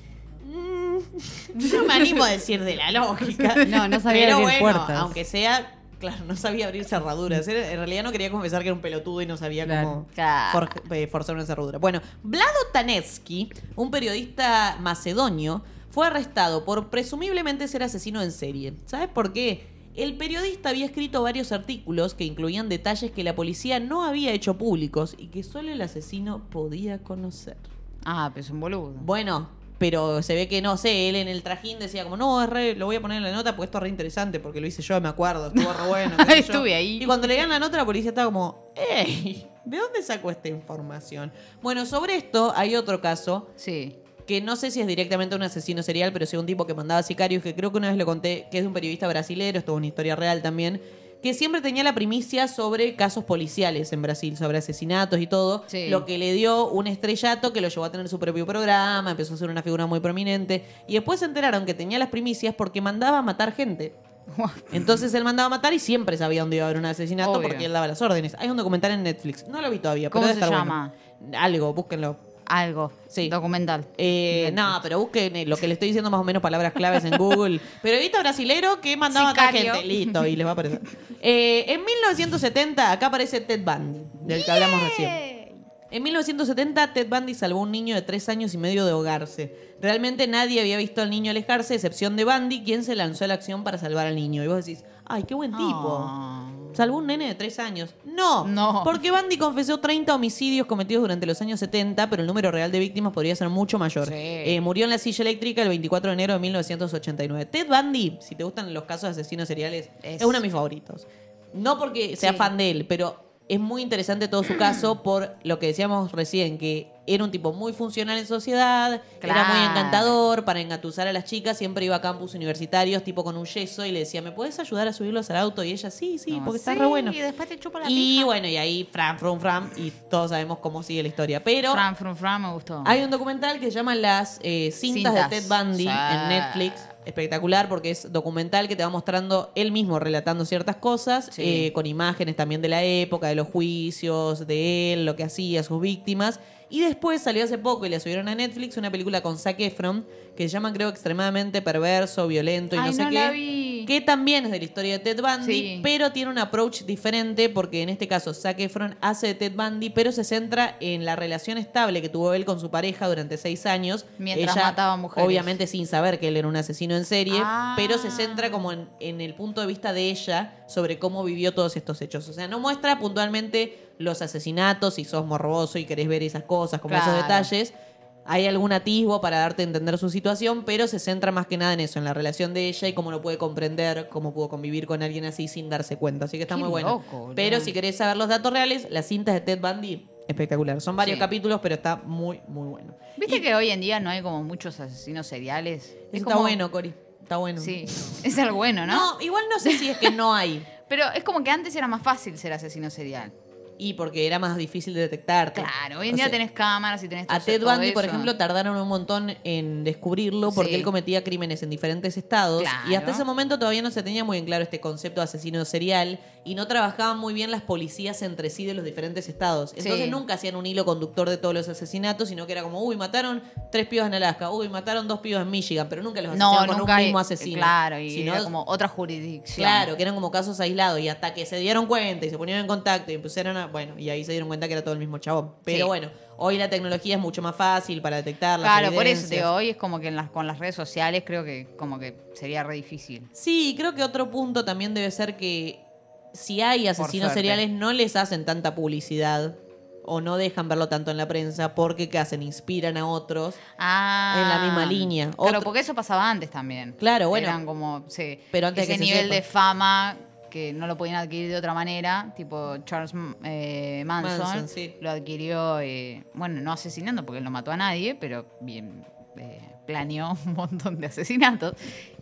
Yo no me animo a decir de la lógica. No, no sabía Pero abrir bueno, puertas. aunque sea, claro, no sabía abrir cerraduras. Era- En realidad no quería confesar que era un pelotudo y no sabía Claro. cómo for- eh, forzar una cerradura. Bueno, Vlado Tanevsky, un periodista macedonio, fue arrestado por presumiblemente ser asesino en serie. ¿Sabes por qué? El periodista había escrito varios artículos que incluían detalles que la policía no había hecho públicos y que solo el asesino podía conocer. Ah, pero es un boludo. Bueno, pero se ve que no sé, él en el trajín decía como, no, es re, lo voy a poner en la nota porque esto es re interesante, porque lo hice yo, me acuerdo, estuvo re bueno. qué sé yo. Estuve ahí. Y cuando le dan la nota, la policía estaba como, ¡ey! ¿De dónde sacó esta información? Bueno, sobre esto hay otro caso Sí. que no sé si es directamente un asesino serial, pero sí un tipo que mandaba sicarios, que creo que una vez lo conté, que es de un periodista brasilero, esto es una historia real también, que siempre tenía la primicia sobre casos policiales en Brasil, sobre asesinatos y todo, Sí. lo que le dio un estrellato que lo llevó a tener su propio programa, empezó a ser una figura muy prominente, y después se enteraron que tenía las primicias porque mandaba a matar gente. Entonces él mandaba a matar y siempre sabía dónde iba a haber un asesinato Obvio. porque él daba las órdenes. Hay un documental en Netflix, no lo vi todavía, pero ¿Cómo debe se estar llama? bueno. Algo, búsquenlo. Algo. Sí. Documental. Eh, no, pero busquen eh, lo que le estoy diciendo más o menos palabras claves en Google. Periodista brasilero que mandaba a Sicario. gente. Listo, y les va a aparecer. Eh, en 1970, acá aparece Ted Bundy, del que hablamos recién. En 1970, Ted Bundy salvó a un niño de tres años y medio de ahogarse. Realmente nadie había visto al niño alejarse, excepción de Bundy, quien se lanzó a la acción para salvar al niño. Y vos decís, ay, qué buen tipo. Ah. ¿Salvó un nene de tres años? No. No. Porque Bundy confesó 30 homicidios cometidos durante los años 70, pero el número real de víctimas podría ser mucho mayor. Sí. Eh, murió en la silla eléctrica el 24 de enero de 1989. Ted Bundy, si te gustan los casos de asesinos seriales, es, Es- uno de mis favoritos. No porque sea Sí. fan de él, pero es muy interesante todo su caso por lo que decíamos recién, que era un tipo muy funcional en sociedad, era muy encantador, para engatusar a las chicas, siempre iba a campus universitarios, tipo con un yeso, y le decía, ¿me puedes ayudar a subirlos al auto? Y ella, sí, sí, No, porque está sí, re bueno. Y después te chupa la Y pija. bueno, y ahí, fran, frum, fram, y todos sabemos cómo sigue la historia. Pero Fran, Fran, Fran me gustó. hay un documental que se llama Las eh, cintas, Cintas. de Ted Bundy en Netflix. Espectacular porque es documental que te va mostrando él mismo relatando ciertas cosas, Sí. eh, con imágenes también de la época, de los juicios, de él, lo que hacía, sus víctimas. Y después salió hace poco y le subieron a Netflix una película con Zac Efron que se llama creo extremadamente perverso, violento y Ay, no sé no qué. vi. Que también es de la historia de Ted Bundy, Sí. pero tiene un approach diferente porque en este caso Zac Efron hace de Ted Bundy, pero se centra en la relación estable que tuvo él con su pareja durante seis años. Mientras mataba mujeres. Obviamente sin saber que él era un asesino en serie, Ah. pero se centra como en, en el punto de vista de ella sobre cómo vivió todos estos hechos. O sea, no muestra puntualmente los asesinatos, si sos morboso y querés ver esas cosas, como esos detalles. Hay algún atisbo para darte a entender su situación, pero se centra más que nada en eso, en la relación de ella y cómo lo puede comprender, cómo pudo convivir con alguien así sin darse cuenta. Así que está Qué muy bueno. loco, pero si querés saber los datos reales, las cintas de Ted Bundy, espectacular. Son varios Sí. capítulos, pero está muy, muy bueno. ¿Viste que hoy en día no hay como muchos asesinos seriales? Es está como- bueno, Cori. Está bueno. Sí, es algo bueno, ¿no? No, igual no sé si es que no hay. Pero es como que antes era más fácil ser asesino serial. Y porque era más difícil de detectarte. Claro, hoy en O día sea, tenés cámaras y tenés todo A Ted Bundy, por ejemplo, tardaron un montón en descubrirlo porque Sí. él cometía crímenes en diferentes estados. Claro. Y hasta ese momento todavía no se tenía muy en claro este concepto de asesino serial y no trabajaban muy bien las policías entre sí de los diferentes estados. Entonces Sí. nunca hacían un hilo conductor de todos los asesinatos, sino que era como, uy, mataron tres pibas en Alaska, uy, mataron dos pibas en Michigan, pero nunca los No, asesinaban con nunca un hay- mismo asesino. Claro, y Sino- era como otra jurisdicción. Claro, que eran como casos aislados y hasta que se dieron cuenta y se ponían en contacto y empezaron a... Bueno, y ahí se dieron cuenta que era todo el mismo chabón. Pero Sí. bueno, hoy la tecnología es mucho más fácil para detectar las Claro, por eso digo, hoy es como que en las, con las redes sociales creo que como que sería re difícil. Sí, creo que otro punto también debe ser que si hay asesinos seriales no les hacen tanta publicidad o no dejan verlo tanto en la prensa porque ¿qué hacen? Inspiran a otros. Ah, En la misma línea. Claro, Otro- porque eso pasaba antes también. Claro, bueno. Eran como, sí, Pero antes ese que nivel de fama que no lo podían adquirir de otra manera, tipo Charles eh, Manson, Manson, sí. lo adquirió, eh, bueno, no asesinando porque él no mató a nadie, pero bien eh, planeó un montón de asesinatos.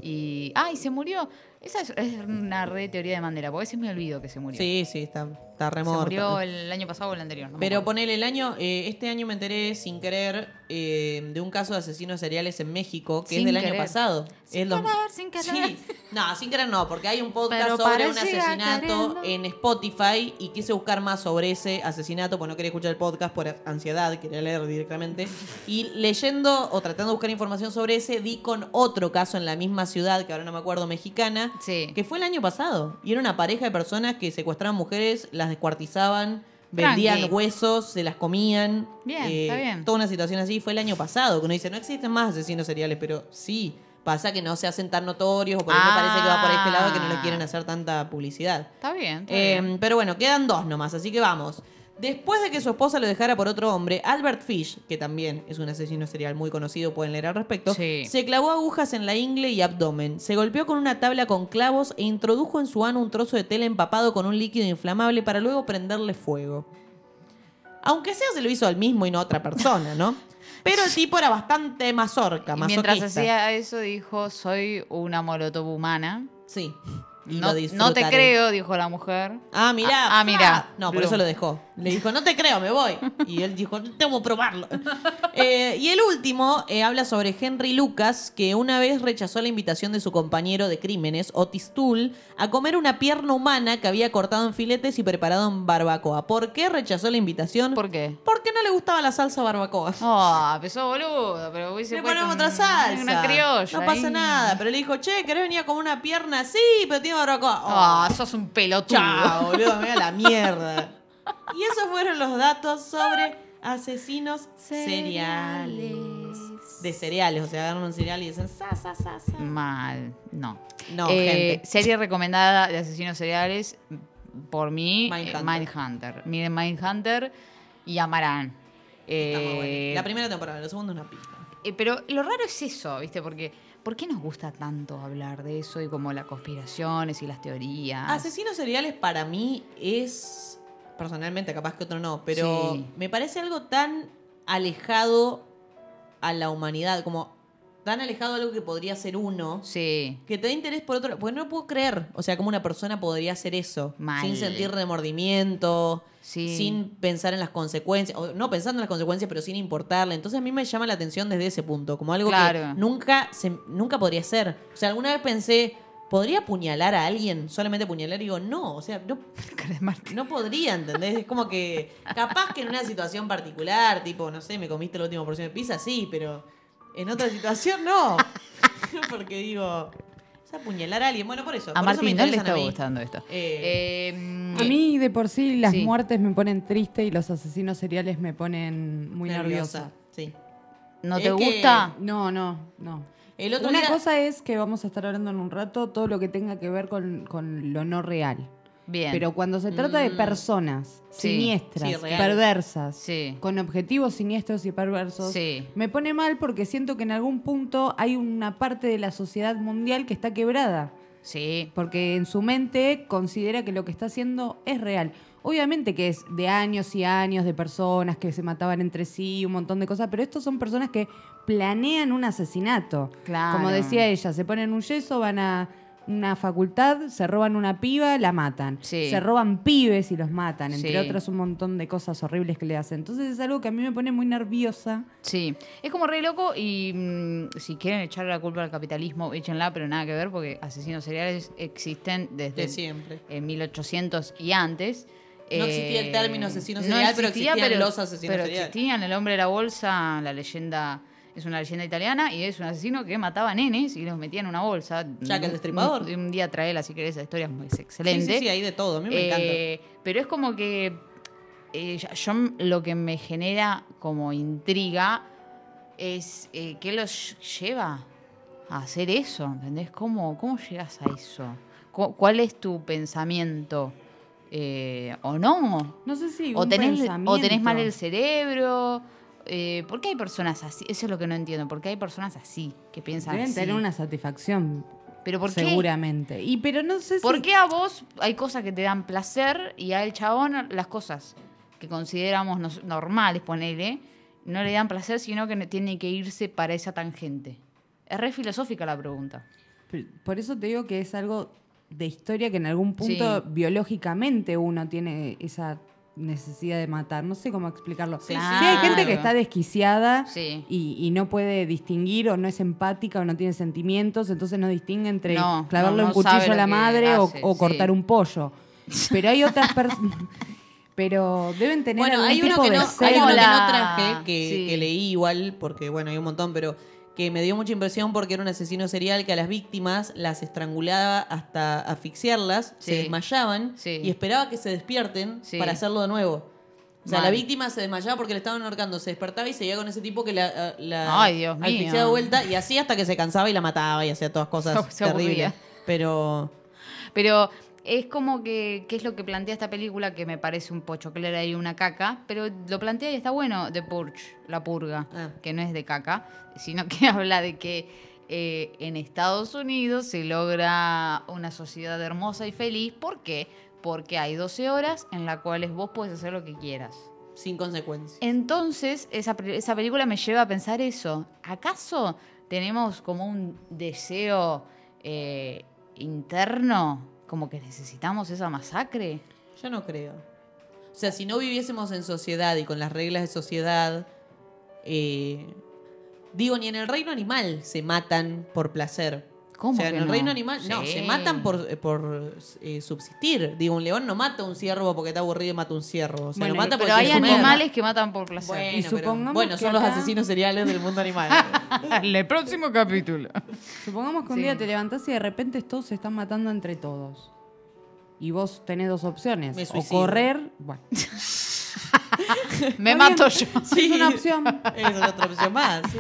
Y, ¡ay, se murió! Esa es, es una re teoría de Mandela, porque a veces me olvido que se murió. Sí, sí, está, está se murió el año pasado o el anterior. no Pero ponele el año, eh, este año me enteré sin querer eh, de un caso de asesinos seriales en México que Sin es del año querer. pasado. Sin Es querer, sin querer. Sí. No, sin querer no, porque hay un podcast Pero sobre un asesinato queriendo. en Spotify y quise buscar más sobre ese asesinato, porque no quería escuchar el podcast por ansiedad, quería leer directamente. Y leyendo o tratando de buscar información sobre ese, di con otro caso en la misma ciudad, que ahora no me acuerdo, mexicana, Sí. que fue el año pasado. Y era una pareja de personas que secuestraban mujeres, las descuartizaban, vendían Tranqui. huesos, se las comían. eh, Bien, está bien. Toda una situación así. Fue el año pasado, que uno dice, no existen más asesinos seriales, pero sí. Pasa que no se hacen tan notorios, o por ahí me parece que va por este lado que no le quieren hacer tanta publicidad. Está bien. está Eh, bien. pero bueno, quedan dos nomás, así que vamos. Después de que su esposa lo dejara por otro hombre, Albert Fish, que también es un asesino serial muy conocido, pueden leer al respecto, Sí. se clavó agujas en la ingle y abdomen, se golpeó con una tabla con clavos e introdujo en su ano un trozo de tela empapado con un líquido inflamable para luego prenderle fuego. Aunque sea, se lo hizo al mismo y no a otra persona, ¿no? Pero el tipo era bastante mazorca, Y mientras masoquista. hacía eso dijo, soy una molotov humana. Sí. Y No, lo no te creo, dijo la mujer. Ah, mirá. Ah, ah, mirá. No, por Blum. eso lo dejó. Le dijo, no te creo, me voy. Y él dijo, tengo que probarlo. Eh, y el último eh, habla sobre Henry Lucas, que una vez rechazó la invitación de su compañero de crímenes, Otis Toole, a comer una pierna humana que había cortado en filetes y preparado en barbacoa. ¿Por qué rechazó la invitación? ¿Por qué? Porque no le gustaba la salsa barbacoa. Oh, empezó boludo, pero hubiese Le ponemos otra salsa. Una criolla. No pasa ahí. nada. Pero le dijo, che, ¿querés venir a comer una pierna? Sí, pero tiene barbacoa. Ah, Oh. sos un pelotudo. Chao, boludo, me da la mierda. Y esos fueron los datos sobre asesinos seriales. De cereales, o sea, agarran un cereal y dicen sa, sa, sa, sa. Mal, no. No, Eh, gente. Serie recomendada de asesinos seriales por mí, Mindhunter. Mindhunter. Miren Mindhunter y amarán. Eh, bueno. La primera temporada, la segunda una pista. eh, pero lo raro es eso, ¿viste? Porque ¿por qué nos gusta tanto hablar de eso y como las conspiraciones y las teorías? Asesinos seriales para mí es, personalmente, capaz que otro no, pero Sí. me parece algo tan alejado a la humanidad, como tan alejado de algo que podría ser uno. Sí. Que te da interés por otro. Porque no lo puedo creer. O sea, como una persona podría hacer eso. Mal. Sin sentir remordimiento. Sí. Sin pensar en las consecuencias. O no pensando en las consecuencias, pero sin importarle. Entonces a mí me llama la atención desde ese punto. Como algo Claro. que nunca, se, nunca podría ser. O sea, alguna vez pensé. ¿Podría apuñalar a alguien? Solamente apuñalar y digo, no, o sea, no, no podría, ¿entendés? Es como que capaz que en una situación particular, tipo, no sé, me comiste la última porción de pizza, sí, pero en otra situación no. Porque digo, es apuñalar a alguien. Bueno, por eso. A por eso me Martín no le está gustando esto. Eh, Eh, A mí de por sí las Sí. muertes me ponen triste y los asesinos seriales me ponen muy nerviosa. Sí. ¿No es te que- gusta? No, no, no. El otro Una día- cosa es que vamos a estar hablando en un rato todo lo que tenga que ver con, con lo no real. Bien. Pero cuando se trata de Mm. personas Sí. siniestras, Sí, perversas, Sí. con objetivos siniestros y perversos, me pone mal porque siento que en algún punto hay una parte de la sociedad mundial que está quebrada. Sí. Porque en su mente considera que lo que está haciendo es real. Obviamente que es de años y años de personas que se mataban entre sí, un montón de cosas, pero estos son personas que planean un asesinato. Claro. Como decía ella, se ponen un yeso, van a una facultad, se roban una piba, la matan. Sí. Se roban pibes y los matan, entre Sí. otras un montón de cosas horribles que le hacen. Entonces es algo que a mí me pone muy nerviosa. Sí, es como re loco y mm, si quieren echarle la culpa al capitalismo, échenla, pero nada que ver porque asesinos seriales existen desde De siempre. en 1800 y antes. Eh, No existía el término asesino serial, pero existían los asesinos pero seriales. existían, el hombre de la bolsa, la leyenda es una leyenda italiana y es un asesino que mataba nenes y los metía en una bolsa. Jack el Destripador. Un, un día traela si querés, esa historia es Sí, excelente. sí, sí, hay de todo. A mí me encanta. Eh, Pero es como que eh, ya- yo lo que me genera como intriga es eh, qué los lleva a hacer eso, ¿entendés? ¿Cómo, cómo llegas a eso? Cu- ¿Cuál es tu pensamiento? Eh, ¿O no? No sé si. ¿O tenés, o tenés mal el cerebro? Eh, ¿Por qué hay personas así? Eso es lo que no entiendo. ¿Por qué hay personas así que piensan Deben así? tener una satisfacción, ¿Pero por qué? seguramente. Y pero no sé ¿Por si. qué a vos hay cosas que te dan placer y a el chabón las cosas que consideramos normales, ponele, no le dan placer, sino que tiene que irse para esa tangente? Es re filosófica la pregunta. Por eso te digo que es algo de historia que en algún punto Sí. biológicamente uno tiene esa necesidad de matar. No sé cómo explicarlo. Sí, Sí, hay gente que está desquiciada Sí. y, y no puede distinguir o no es empática o no tiene sentimientos, entonces no distingue entre No, clavarle no, un no cuchillo a la madre o, hace, o sí. cortar un pollo. Pero hay otras personas... Pero deben tener Bueno, algún hay uno, tipo que de no, hay celo. uno que no la- traje, que, Sí. que leí igual, porque bueno, hay un montón, pero que me dio mucha impresión porque era un asesino serial que a las víctimas las estrangulaba hasta asfixiarlas, se desmayaban Sí. y esperaba que se despierten Sí. para hacerlo de nuevo. O sea, Mal. la víctima se desmayaba porque le estaban ahorcando, se despertaba y seguía con ese tipo que la, la Ay, Dios de vuelta y así hasta que se cansaba y la mataba y hacía todas cosas Se- se aburría. terribles. Pero Pero es como que, ¿qué es lo que plantea esta película? Que me parece un pochoclera y una caca, pero lo plantea y está bueno, The Purge, la purga, Ah. que no es de caca, sino que habla de que eh, en Estados Unidos se logra una sociedad hermosa y feliz. ¿Por qué? Porque hay 12 horas en las cuales vos podés hacer lo que quieras. Sin consecuencias. Entonces, esa, esa película me lleva a pensar eso. ¿Acaso tenemos como un deseo eh, interno, como que necesitamos esa masacre? Yo no creo. O sea, si no viviésemos en sociedad y con las reglas de sociedad, eh, digo, ni en el reino animal se matan por placer. ¿Cómo O sea, que en el no? reino animal, no, Sí. se matan por, por eh, subsistir. Digo, un león no mata a un ciervo porque está aburrido y mata a un ciervo. O sea, Bueno, lo mata Pero hay quiere comer. animales que matan por placer. Bueno, Y pero- supongamos bueno, que son los acá- asesinos seriales del mundo animal. el próximo capítulo. Supongamos que un Sí. día te levantás y de repente todos se están matando entre todos. Y vos tenés dos opciones. Me o suicido. correr. Bueno, Me mato yo. es una opción. Es otra opción más, sí.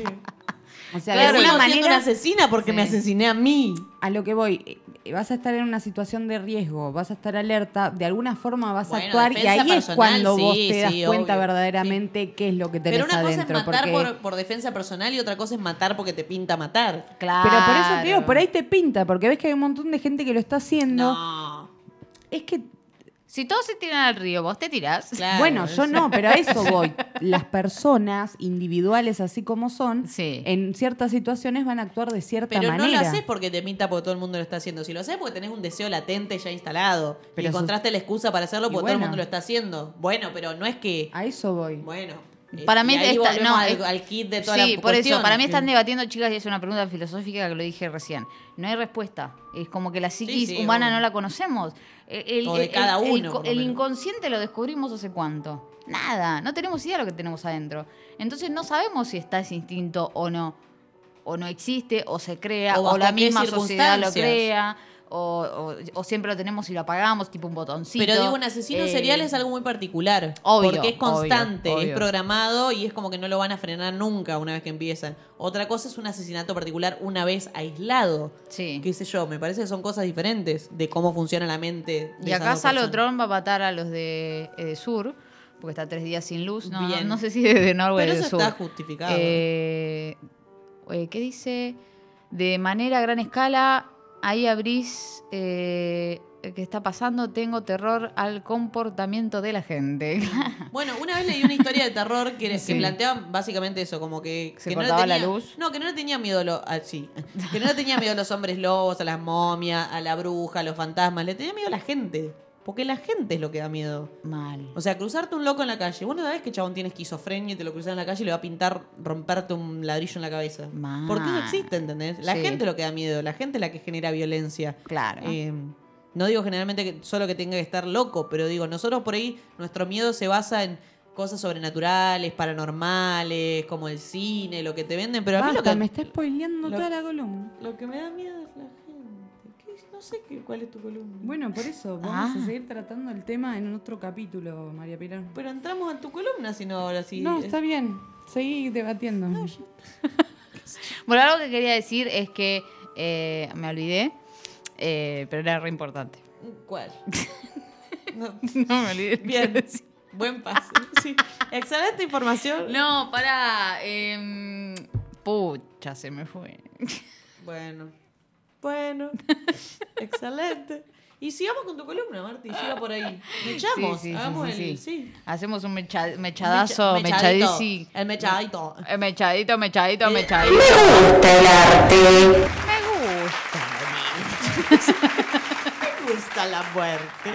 O sea, Claro, de alguna manera, una asesina porque Sí. me asesiné a mí. a lo que voy, eh, vas a estar en una situación de riesgo, vas a estar alerta, de alguna forma vas Bueno, a actuar y ahí es cuando vos sí, te das sí, cuenta obvio, verdaderamente qué es lo que tenés Pero una cosa adentro. es matar porque- por, por defensa personal y otra cosa es matar porque te pinta matar. Claro. Pero por eso te digo, por ahí te pinta, porque ves que hay un montón de gente que lo está haciendo. No. Es que Si todos se tiran al río, vos te tirás. Claro, Bueno, yo no, pero a eso voy. Las personas individuales, así como son, Sí. en ciertas situaciones van a actuar de cierta Pero no manera. lo haces porque te pinta porque todo el mundo lo está haciendo. Si lo haces porque tenés un deseo latente ya instalado. Pero y sos- encontraste la excusa para hacerlo porque todo el mundo lo está haciendo. Bueno, pero no es que. A eso voy. Bueno. eh, Para mí está- no, al, es- al kit de toda sí, la por cuestión. eso. Para mí están debatiendo, chicas, y es una pregunta filosófica que lo dije recién. No hay respuesta. Es como que la psiquis sí, humana no la conocemos. El, el- O de el- cada uno, el- inconsciente lo descubrimos hace cuánto. Nada. No tenemos idea de lo que tenemos adentro. Entonces no sabemos si está ese instinto o no. O no existe, o se crea, O la misma sociedad lo crea. O, o- o siempre lo tenemos y lo apagamos, tipo un botoncito. Pero digo, un asesino Eh, serial es algo muy particular. obvio, porque es constante, obvio, es programado y es como que no lo van a frenar nunca una vez que empiezan. Otra cosa es un asesinato particular una vez aislado. Sí. Qué sé yo, me parece que son cosas diferentes de cómo funciona la mente. de Y acá Salotron va a matar a los de eh, Sur, porque está tres días sin luz. No, no sé si de, de Norway Pero eso Sur. está justificado. Eh, ¿Qué dice? De manera a gran escala, ahí abrís eh, ¿qué está pasando? Tengo terror al comportamiento de la gente. Bueno, una vez leí una historia de terror que, que Sí. planteaba básicamente eso, como que, Se que no le cortaba la tenía- luz. No, que no le tenía miedo a lo- a- sí, que no le tenía miedo a los hombres lobos, a las momias, a la bruja, a los fantasmas, le tenía miedo a la gente. Porque la gente es lo que da miedo. Mal. O sea, cruzarte un loco en la calle. Vos no sabés que chabón tiene esquizofrenia y te lo cruzas en la calle y le va a pintar romperte un ladrillo en la cabeza. Mal. Porque eso existe, ¿entendés? La Sí. gente es lo que da miedo, la gente es la que genera violencia. Claro. Eh, no digo generalmente que solo que tenga que estar loco, pero digo, nosotros por ahí, nuestro miedo se basa en cosas sobrenaturales, paranormales, como el cine, lo que te venden, pero a mí lo que, me está spoileando lo- toda la columna. lo que me da miedo es la gente. No sé qué, cuál es tu columna. Bueno, por eso vamos Ah. a seguir tratando el tema en otro capítulo, María Pilar. Pero entramos a tu columna, si no ahora sí. no, es- está bien. Seguí debatiendo. Bueno, algo que quería decir es que eh, me olvidé, eh, pero era re importante. ¿Cuál? No, No me olvidé. Bien. Buen paso. Sí. Excelente información. No, para. pucha, se me fue. Bueno. Bueno. Excelente. Y sigamos con tu columna, Marti. Siga por ahí. Me echamos. Sí, sí, sí, Hagamos sí, el. sí. Hacemos un mecha- mechadazo, Mecha- mechadito. mechadici. El mechadito. Eh, Mechadito, mechadito, mechadito. Me gusta. Me gusta la muerte.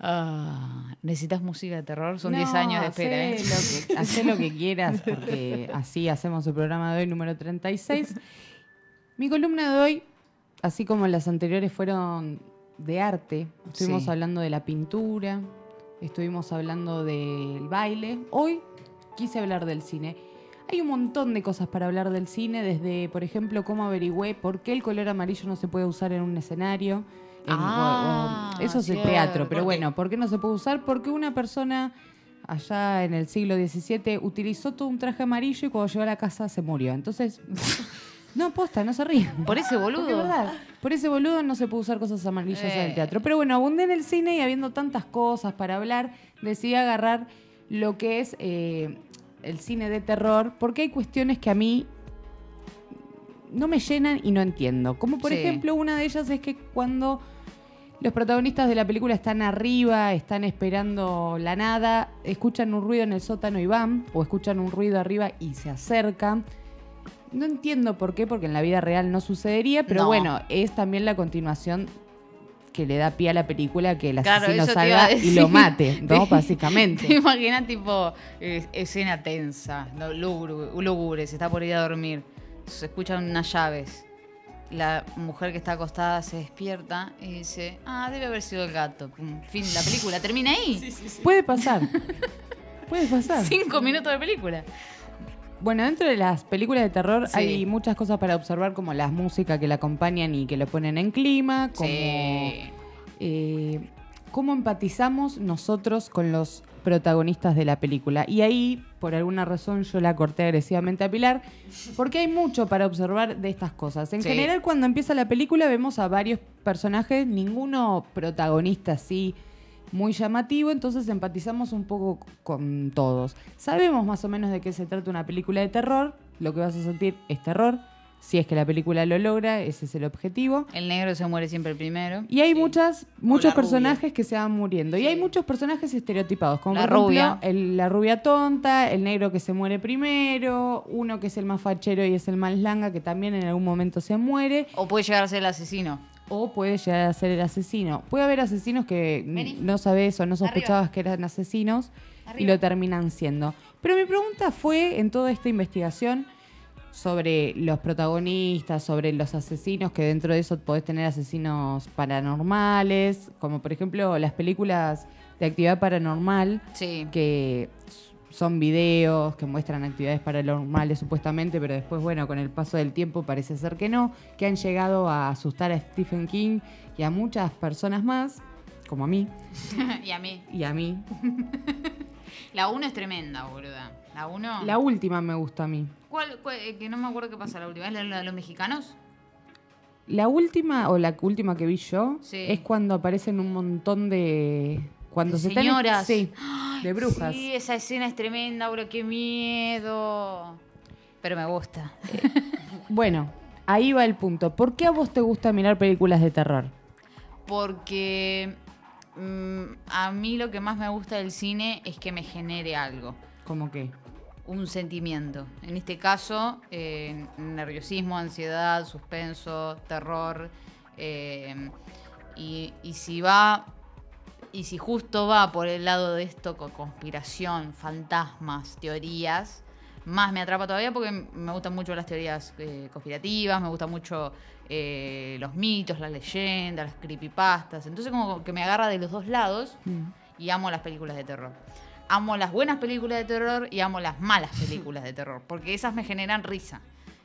Ah, ¿Necesitas música de terror? Son 10 No, años de espera, ¿eh? hacé Lo que, hacé lo que quieras, porque así hacemos el programa de hoy, número 36. Mi columna de hoy, así como las anteriores fueron de arte, estuvimos Sí. hablando de la pintura, estuvimos hablando del baile. Hoy quise hablar del cine. Hay un montón de cosas para hablar del cine, desde, por ejemplo, cómo averigüé por qué el color amarillo no se puede usar en un escenario. En- o- o- Ah, eso es el teatro, pero bueno, ¿por qué no se puede usar? Porque una persona allá en el siglo XVII utilizó todo un traje amarillo y cuando llegó a la casa se murió. Entonces, No, posta, no se rían. Por ese Porque es boludo. verdad, por ese boludo no se puede usar cosas amarillas en Eh. el teatro. Pero bueno, abundé en el cine y habiendo tantas cosas para hablar, decidí agarrar lo que es eh, el cine de terror, porque hay cuestiones que a mí no me llenan y no entiendo. Como por Sí. ejemplo, una de ellas es que cuando los protagonistas de la película están arriba, están esperando la nada, escuchan un ruido en el sótano y van, o escuchan un ruido arriba y se acercan. No entiendo por qué, porque en la vida real no sucedería, pero No. bueno, es también la continuación que le da pie a la película que el Claro, asesino salga y lo mate, ¿no? Te- Básicamente. Te imaginas, tipo, eh, escena tensa, no, lúgubre, se está por ir a dormir. Se escuchan unas llaves. La mujer que está acostada se despierta y dice, ah, debe haber sido el gato. Fin, la película termina ahí. Puede pasar. Puede pasar. Cinco minutos de película. Bueno, dentro de las películas de terror Sí. hay muchas cosas para observar, como las músicas que la acompañan y que lo ponen en clima, como Sí. eh, cómo empatizamos nosotros con los protagonistas de la película. Y ahí, por alguna razón, yo la corté agresivamente a Pilar, porque hay mucho para observar de estas cosas. En Sí. general, cuando empieza la película, vemos a varios personajes, ninguno protagonista así muy llamativo, entonces empatizamos un poco con todos. Sabemos más o menos de qué se trata una película de terror, lo que vas a sentir es terror, si es que la película lo logra, ese es el objetivo. El negro se muere siempre primero. Y hay Sí. muchas, muchos rubia. personajes que se van muriendo. Y hay muchos personajes estereotipados, como La por ejemplo rubia. el- la rubia tonta, el negro que se muere primero, uno que es el más fachero y es el más langa, que también en algún momento se muere, O puede llegar a ser el asesino. O puede llegar a ser el asesino. Puede haber asesinos que Vení. no sabes o no Arriba. sospechabas que eran asesinos y lo terminan siendo. Pero mi pregunta fue, en toda esta investigación, sobre los protagonistas, sobre los asesinos, que dentro de eso podés tener asesinos paranormales, como por ejemplo las películas de actividad paranormal, Sí. que son videos que muestran actividades paranormales supuestamente, pero después, bueno, con el paso del tiempo parece ser que no, que han llegado a asustar a Stephen King y a muchas personas más, como a mí y a mí. y a mí. La 1 es tremenda, boluda. La 1. La última me gusta a mí. ¿Cuál, cuál- eh, que no me acuerdo qué pasa la última. ¿Es la, la de los mexicanos? La última, o la última que vi yo, Sí. es cuando aparecen un montón de... Cuando De se señoras. sí, de brujas. Sí, esa escena es tremenda, bro. Qué miedo. Pero me gusta. Bueno, ahí va el punto. ¿Por qué a vos te gusta mirar películas de terror? Porque mm, a mí lo que más me gusta del cine es que me genere algo. Como que... un sentimiento. En este caso, eh, nerviosismo, ansiedad, suspenso, terror. eh, y, y si va. Y si justo va por el lado de esto con conspiración, fantasmas, teorías, más me atrapa todavía porque me gustan mucho las teorías eh, conspirativas, me gustan mucho eh, los mitos, las leyendas, las creepypastas. Entonces como que me agarra de los dos lados mm. y amo las películas de terror. Amo las buenas películas de terror y amo las malas películas de terror, porque esas me generan risa.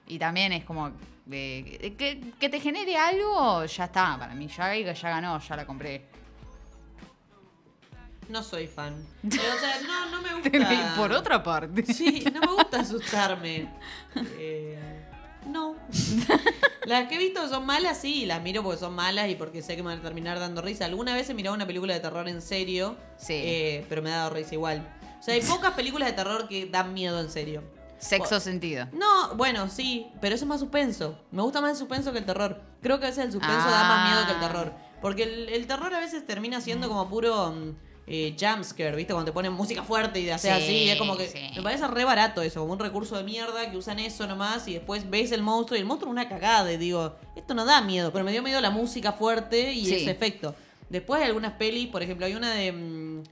Y también es como eh, que, que te genere algo, ya está, para mí ya, ya ganó, ya la compré. No soy fan. Pero, o sea, no, no me gusta. Por otra parte. Sí, no me gusta asustarme. Eh, no. Las que he visto son malas, sí, las miro porque son malas y porque sé que me van a terminar dando risa. Alguna vez he mirado una película de terror en serio, Sí. eh, pero me ha dado risa igual. O sea, hay pocas películas de terror que dan miedo en serio. Sexo sentido. No, bueno, sí, pero eso es más suspenso. Me gusta más el suspenso que el terror. Creo que a veces el suspenso da más miedo que el Ah. terror. Porque el, el terror a veces termina siendo como puro mm, eh, jumpscare, ¿viste? Cuando te ponen música fuerte y te hace Sí, así. Es como que sí. me parece re barato eso, como un recurso de mierda que usan eso nomás y después ves el monstruo y el monstruo es una cagada. Y digo, esto no da miedo, pero me dio miedo la música fuerte y Sí. ese efecto. Después hay algunas pelis, por ejemplo, hay una de. mm,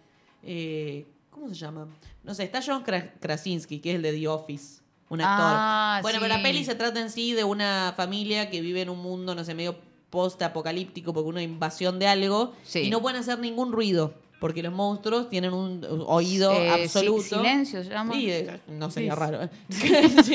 eh, ¿Cómo se llama? No sé, está John Kra- Krasinski, que es el de The Office. Un actor. Ah, bueno, pero la peli se trata en sí de una familia que vive en un mundo, no sé, medio post-apocalíptico porque una invasión de algo y no pueden hacer ningún ruido porque los monstruos tienen un oído Eh, absoluto. si- silencio se llama. Sí, eh, no sería Sí. raro. Sí.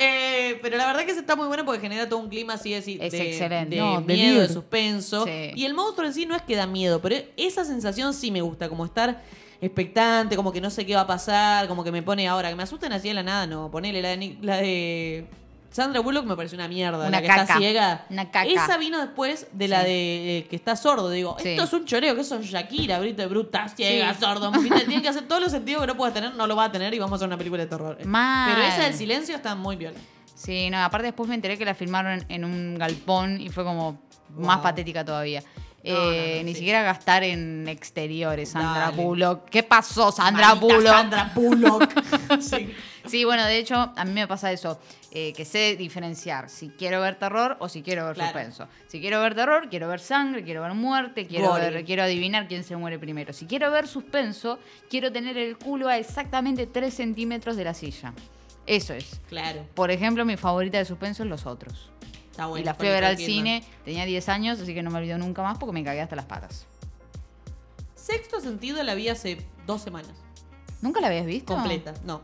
Eh, pero la verdad que se está muy buena porque genera todo un clima así de, Es de- excelente. de No, miedo, de suspenso. Sí. Y el monstruo en sí no es que da miedo, pero esa sensación sí me gusta, como estar expectante, como que no sé qué va a pasar, como que me pone ahora, que me asusten así de la nada, no, ponele la de, la de Sandra Bullock me parece una mierda. Una la que caca. está ciega. Una caca. Esa vino después de la Sí. de eh, que está sordo. Digo, Sí. esto es un choreo, que eso es Shakira, Brita Bruta, ciega, Sí. sordo. Tiene que hacer todos los sentidos que no puedas tener, no lo va a tener y vamos a hacer una película de terror. Mal. Pero esa del silencio está muy viola. Sí, no, aparte después me enteré que la filmaron en, un galpón y fue como más patética todavía. No, Eh, no, no, ni sí. siquiera gastar en exteriores, Sandra Dale. Bullock. ¿Qué pasó, Sandra Bullock? Sandra Bullock. sí. Sí, bueno, de hecho, a mí me pasa eso, eh, que sé diferenciar si quiero ver terror o si quiero ver Claro. suspenso. Si quiero ver terror, quiero ver sangre, quiero ver muerte, quiero, Gore. ver- quiero adivinar quién se muere primero. Si quiero ver suspenso, quiero tener el culo a exactamente 3 centímetros de la silla. Eso es. Claro. Por ejemplo, mi favorita de suspenso es Los Otros. Está bueno. y la fui a ver al cine, tenía 10 años, así que no me olvido nunca más porque me cagué hasta las patas. Sexto sentido la vi hace dos semanas. ¿Nunca la habías visto? Completa. No.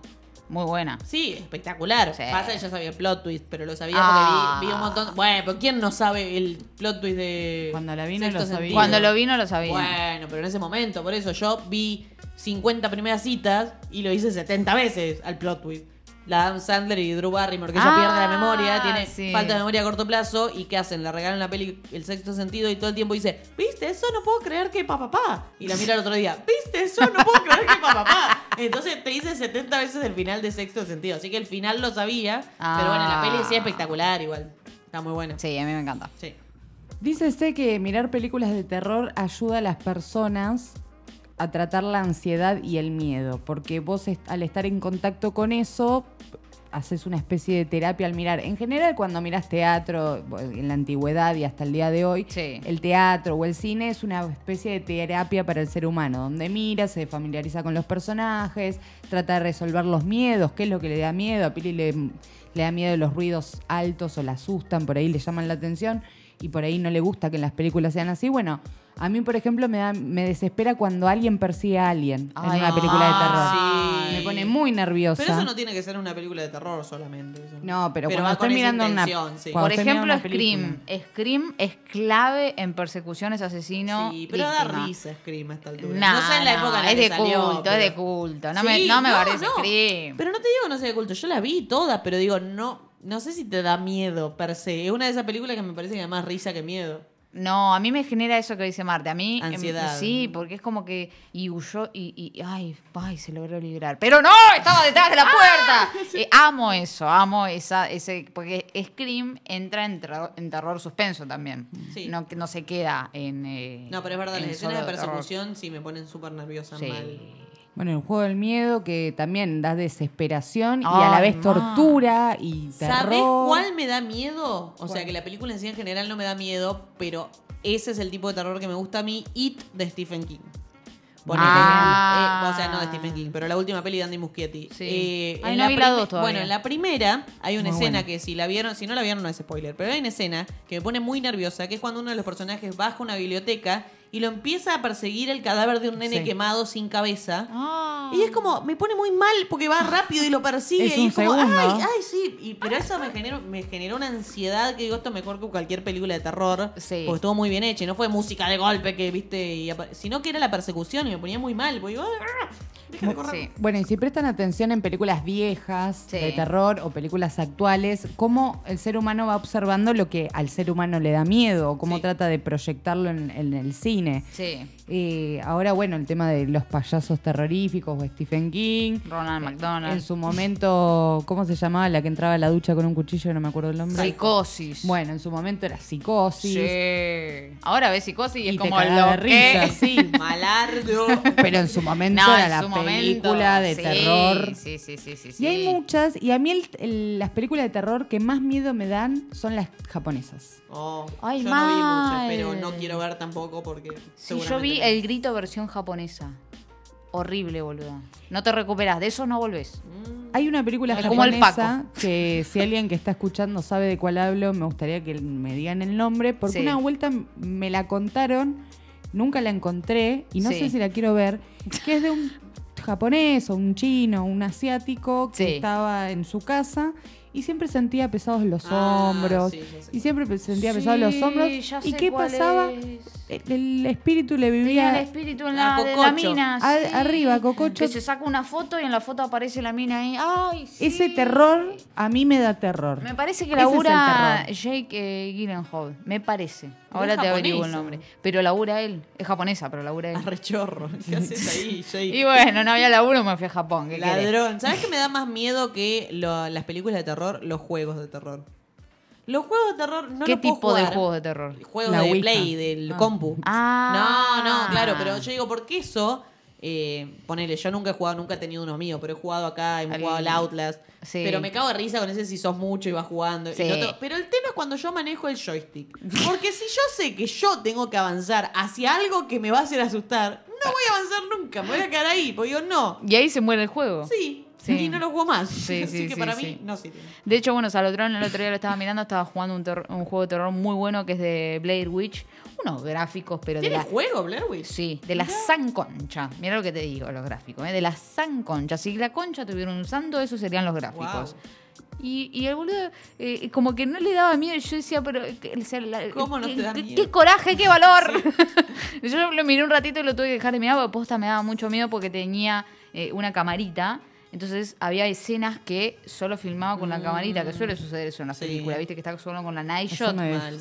Muy buena. Sí, espectacular. Sí. Pasa que ya sabía el plot twist, pero lo sabía Ah. porque vi, vi un montón. Bueno, pero ¿quién no sabe el plot twist de. Cuando la vi no Sexto lo sabía. Sentido? Cuando lo vi no lo sabía. Bueno, pero en ese momento, por eso yo vi 50 primeras citas y lo hice 70 veces al plot twist. La Adam Sandler y Drew Barrymore, que ella Ah, pierde la memoria, tiene sí. falta de memoria a corto plazo y ¿qué hacen? Le regalan la peli El sexto sentido y todo el tiempo dice, ¿viste eso? No puedo creer que papá papá. Y la mira el otro día, ¿viste eso? No puedo creer que papá papá. Entonces te dice 70 veces el final de sexto sentido. Así que el final lo sabía, pero bueno, la peli sí es espectacular igual. Está muy buena. Sí, a mí me encanta. Sí. Dícese que mirar películas de terror ayuda a las personas a tratar la ansiedad y el miedo, porque vos est- al estar en contacto con eso haces una especie de terapia al mirar. En general, cuando miras teatro, en la antigüedad y hasta el día de hoy, Sí. el teatro o el cine es una especie de terapia para el ser humano, donde mira, se familiariza con los personajes, trata de resolver los miedos, qué es lo que le da miedo. A Pili le, le da miedo los ruidos altos o la asustan, por ahí le llaman la atención y por ahí no le gusta que en las películas sean así. Bueno, a mí, por ejemplo, me, da, me desespera cuando alguien persigue a alguien en Ay, una película de terror. sí. Me pone muy nerviosa. Pero eso no tiene que ser una película de terror solamente. eso. No, pero, cuando estoy mirando una- intención, sí. cuando Por ejemplo, una Scream. Scream es clave en persecuciones asesino. Sí, pero da víctima. risa Scream a esta altura. Nah, no sé en la época en la es que de salió, culto, pero- es de culto. No Sí, me, no me parece Scream. Pero no te digo que no sea de culto. Yo la vi toda, pero digo, no, no sé si te da miedo per se. Es una de esas películas que me parece que da más risa que miedo. No, a mí me genera eso que dice Marte. A mí. em, Ansiedad. sí, porque es como que. Y huyó y. y- ay, ay, se logró librar. ¡Pero no! ¡Estaba detrás de la puerta! Eh, amo eso, amo esa, ese. Porque Scream entra en, terror- en terror suspenso también. Sí. No, no se queda en. eh, No, pero es verdad, las escenas de terror. persecución sí me ponen súper nerviosa Sí. mal. Bueno, el juego del miedo que también da desesperación y a la vez tortura y terror. ¿Sabés cuál me da miedo? O sea, que la película en sí en general no me da miedo, pero ese es el tipo de terror que me gusta a mí, It de Stephen King. Ponele, Ah. eh, o sea, no de Stephen King, pero la última peli de Andy Muschietti. Sí. Eh, Ay, en no la vi la prime- dos todavía. Bueno, en la primera hay una Muy escena buena. que si la vieron, si no la vieron no es spoiler, pero hay una escena que me pone muy nerviosa, que es cuando uno de los personajes baja una biblioteca y lo empieza a perseguir el cadáver de un nene Sí. quemado sin cabeza. Ah. Y es como, me pone muy mal porque va rápido y lo persigue. Es y es como, segundo. ay, ay, sí. Y, pero eso me generó, me generó una ansiedad que digo, esto mejor que cualquier película de terror. Sí. Porque estuvo muy bien hecha. Y no fue música de golpe que, viste, y sino que era la persecución y me ponía muy mal. Porque digo, "Ah, correr. Sí. Bueno, y si prestan atención en películas viejas Sí. de terror o películas actuales, cómo el ser humano va observando lo que al ser humano le da miedo, o cómo Sí. trata de proyectarlo en, en el cine. Sí. Eh, ahora, bueno, el tema de los payasos terroríficos o Stephen King. Ronald McDonald. En su momento, ¿cómo se llamaba la que entraba a la ducha con un cuchillo? No me acuerdo el nombre. Psicosis. Bueno, en su momento era psicosis. Sí. Ahora ves psicosis y, Y es como lo de risa, que... sí. Malardo. Pero en su momento No, era la momento, película de sí, terror. Sí, sí, sí, sí. Y hay sí. muchas, y a mí el- el- las películas de terror que más miedo me dan son las japonesas. Oh, Ay, yo no vi muchas, pero no quiero ver tampoco porque. Sí, yo vi el grito versión japonesa. Horrible, boludo. No te recuperas, de eso no volvés. Mm, Hay una película Es como el japonesa que si alguien que está escuchando sabe de cuál hablo, me gustaría que me digan el nombre, porque Sí. una vuelta me la contaron, nunca la encontré y no Sí. sé si la quiero ver, que es de un japonés o un chino, un asiático que Sí. estaba en su casa y siempre sentía pesados los Ah, hombros. sí. Y siempre sentía pesados los hombros. ya ¿Y sé qué cuál pasaba? es. El, el espíritu le Tenía vivía el espíritu en la, de la mina. a- sí. arriba, Cococho. Que se saca una foto y en la foto aparece la mina ahí. Ay, sí. Ese terror a mí me da terror. Me parece que Ese labura. Jake eh, Gyllenhaal. Me parece. Ahora te averiguo el nombre. Pero labura él. Es japonesa, pero labura él. Arrechorro. ¿Qué haces ahí, Jake? Y bueno, no había laburo, me fui a Japón. ¿qué querés? Ladrón. ¿Sabes qué me da más miedo que lo- las películas de terror? Los juegos de terror. Los juegos de terror no ¿Qué los puedo tipo de juegos de terror? Juegos La de Ouija. Play, del Ah. compu. Ah. No, no, claro, pero yo digo, porque eso, eh, ponele, yo nunca he jugado, nunca he tenido uno mío, pero he jugado acá, hemos Al- jugado al Outlast. Sí. Pero me cago de risa con ese si sos mucho y vas jugando. y Sí. Pero el tema es cuando yo manejo el joystick. Porque si yo sé que yo tengo que avanzar hacia algo que me va a hacer asustar, no voy a avanzar nunca, me voy a quedar ahí. Porque digo, no, Y ahí se muere el juego. sí, Sí. y no lo juego más. Sí, Así sí, que para mí no sirve. De hecho, bueno, Salotron el otro día lo estaba mirando, estaba jugando un, un juego de terror muy bueno que es de Blair Witch. Unos gráficos, pero de ¿Tiene la. juego, Blair Witch? Sí, de la san concha. Mira lo que te digo, los gráficos, ¿eh? de la san concha. Si la concha tuviera un santo, esos serían los gráficos. Y, y el boludo, eh, como que no le daba miedo. Yo decía, pero. eh, o sea, la- ¿Cómo no qué, te da miedo? qué coraje, qué valor! Yo lo miré un ratito y lo tuve que dejar de mirar porque posta me daba mucho miedo porque tenía eh, una camarita. Entonces había escenas que solo filmaba con la camarita, que suele suceder eso en las Sí. películas, viste que está solo con la night Eso shot.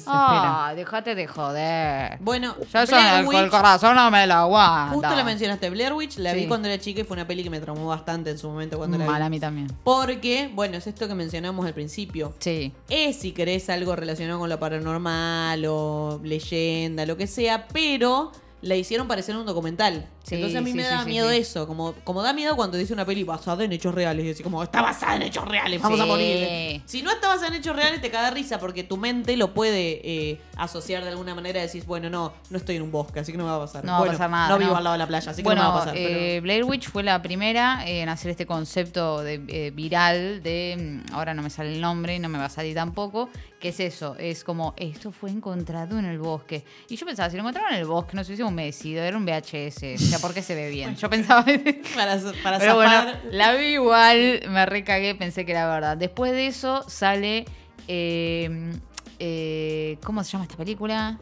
Ah, déjate de joder. Bueno, Yo eso Blair el, Witch- el corazón no me lo aguanta. Justo la mencionaste, Blair Witch, la vi cuando era chica y fue una peli que me traumó bastante en su momento cuando la Mal vi. a mí también. Porque, bueno, es esto que mencionamos al principio. Sí. Es si querés algo relacionado con lo paranormal o leyenda, lo que sea, pero la hicieron parecer un documental. Sí, Entonces a mí sí, me da sí, miedo eso, como, como da miedo cuando dice una peli basada en hechos reales y así como está basada en hechos reales, vamos a morir. Si no está basada en hechos reales te caga risa porque tu mente lo puede eh, asociar de alguna manera decís, bueno, no, no estoy en un bosque, así que no me va a pasar. No va a Bueno, pasar nada, No vivo no. al lado de la playa, así que bueno, no me va a pasar. pero- eh, Blair Witch fue la primera en hacer este concepto de, eh, viral de, mm, ahora no me sale el nombre y no me va a salir tampoco, que es eso, es como, esto fue encontrado en el bosque. Y yo pensaba, si lo encontraron en el bosque, no sé si un merecido, era un VHS, o sea, ¿por qué se ve bien? Yo pensaba... para, para Pero bueno, zafar. la vi igual, me recagué, pensé que era verdad. Después de eso sale. eh, eh, ¿Cómo se llama esta película?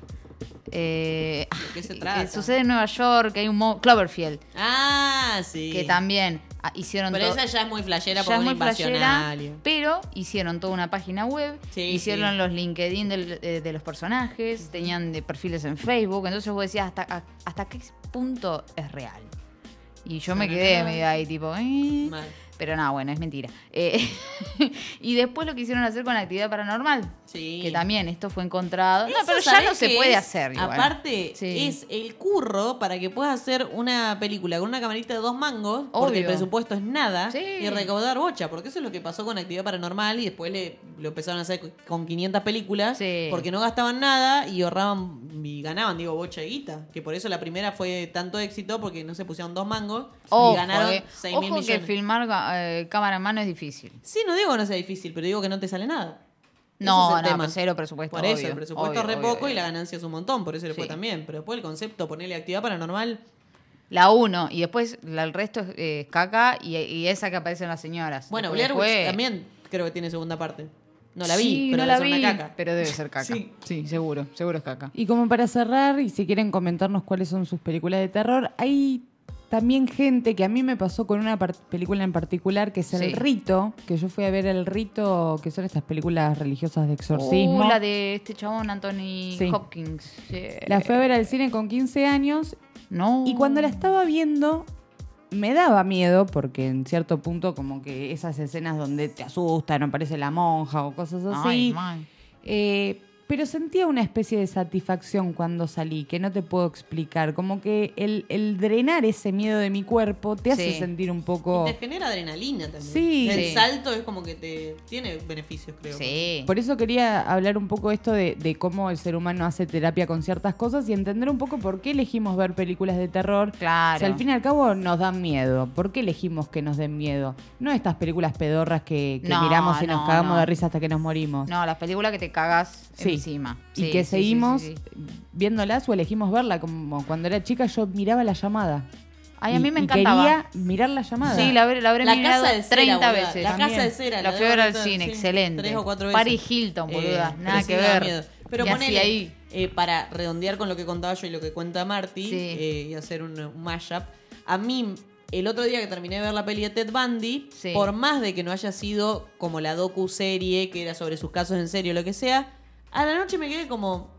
Eh, ¿De qué se trata? sucede en Nueva York, hay un mo- Cloverfield, Ah, sí. que también ah, hicieron Pero esa ya es muy flashera por flashera, alien. pero hicieron toda una página web, Sí, hicieron sí. los LinkedIn del- eh, de, los personajes, tenían de perfiles en Facebook, entonces vos decías hasta, a- hasta qué punto es real. Y yo me quedé medio ahí tipo, eh, Mal. Pero no, bueno, es mentira. Eh, y después lo quisieron hacer con actividad paranormal. Sí. Que también esto fue encontrado. no, pero ya ¿sabés no se puede es? hacer. Igual. Aparte, Sí. es el curro para que puedas hacer una película con una camarita de dos mangos, porque el presupuesto es nada, Sí. y recaudar bocha, porque eso es lo que pasó con Actividad Paranormal y después le, lo empezaron a hacer con 500 películas, Sí. porque no gastaban nada y ahorraban y ganaban, digo, bocha de guita. Que por eso la primera fue tanto éxito, porque no se pusieron dos mangos Ojo, y ganaron eh. 6 mil que millones. filmar eh, cámara en mano es difícil. Sí, no digo que no sea difícil, pero digo que no te sale nada. No, no, pues cero presupuesto. Por eso, obvio, el presupuesto obvio, es re obvio, poco y la ganancia es un montón, por eso le fue Sí. también. Pero después el concepto, ponerle actividad paranormal, La uno, y después la- el resto es eh, caca y, y esa que aparecen las señoras. Bueno, Blair Witch después- también creo que tiene segunda parte. No la vi, Sí, pero no debe la ser vi, una caca. pero debe ser caca. Sí. Sí. seguro, seguro es caca. Y como para cerrar, y si quieren comentarnos cuáles son sus películas de terror, hay también gente que a mí me pasó con una película en particular que es El Sí. Rito, que yo fui a ver El Rito, que son estas películas religiosas de exorcismo. Uh, la de este chabón, Anthony Sí. Hopkins. La fui a ver al cine con 15 años No. y cuando la estaba viendo me daba miedo porque en cierto punto como que esas escenas donde te asustan, aparece la monja o cosas así. Ay. Eh, pero sentía una especie de satisfacción cuando salí, que no te puedo explicar. Como que el, el drenar ese miedo de mi cuerpo te hace Sí. sentir un poco... Y te genera adrenalina también. Sí. El Sí. salto es como que te tiene beneficios, creo. Sí. Por eso quería hablar un poco esto de, de cómo el ser humano hace terapia con ciertas cosas y entender un poco por qué elegimos ver películas de terror. Claro. Si al fin y al cabo nos dan miedo, ¿por qué elegimos que nos den miedo? No estas películas pedorras que, que No, miramos y nos no, cagamos no. de risa hasta que nos morimos. No, las películas que te cagas Sí. encima. y Sí, que sí, seguimos sí, sí. viéndolas o elegimos verla. Como cuando era chica yo miraba la llamada. Ay, a y- mí me y encantaba. quería mirar la llamada. Sí, la, habré- la habré La mirado casa de cera, 30 boluda. veces. La También. casa de cera. La de fui a ver al cine, sí, excelente. Tres o cuatro veces. Paris Hilton, boluda, Eh, nada que ver. miedo. Pero ¿Qué ponele, ahí? eh, para redondear con lo que contaba yo y lo que cuenta Marty Sí. eh, y hacer un, un mashup, a mí el otro día que terminé de ver la peli de Ted Bundy, Sí. por más de que no haya sido como la docu-serie que era sobre sus casos en serio o lo que sea, a la noche me quedé como...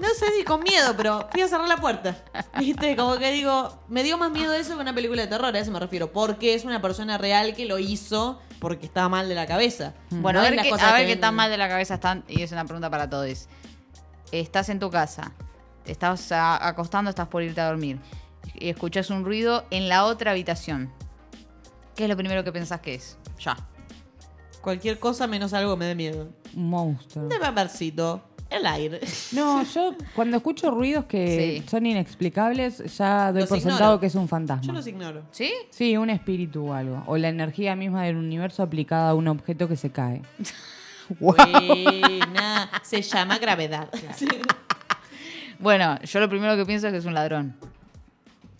No sé si con miedo, pero fui a cerrar la puerta. ¿Viste? Como que digo, me dio más miedo eso que una película de terror, a eso me refiero. Porque es una persona real que lo hizo porque estaba mal de la cabeza. Bueno, No a ver, qué, a ver que qué tan mal de la cabeza están. Y es una pregunta para todos. Estás en tu casa, te estás acostando, estás por irte a dormir. Y escuchas un ruido en la otra habitación. ¿Qué es lo primero que pensás que es? Ya. Cualquier cosa menos algo me dé miedo. Un monstruo. De papercito. El aire. No, yo cuando escucho ruidos que Sí. son inexplicables, ya doy Los por ignoro. sentado que es un fantasma. Yo los ignoro. ¿Sí? Sí, un espíritu o algo. O la energía misma del universo aplicada a un objeto que se cae. Buena. Se llama gravedad. Sí. Bueno, yo lo primero que pienso es que es un ladrón.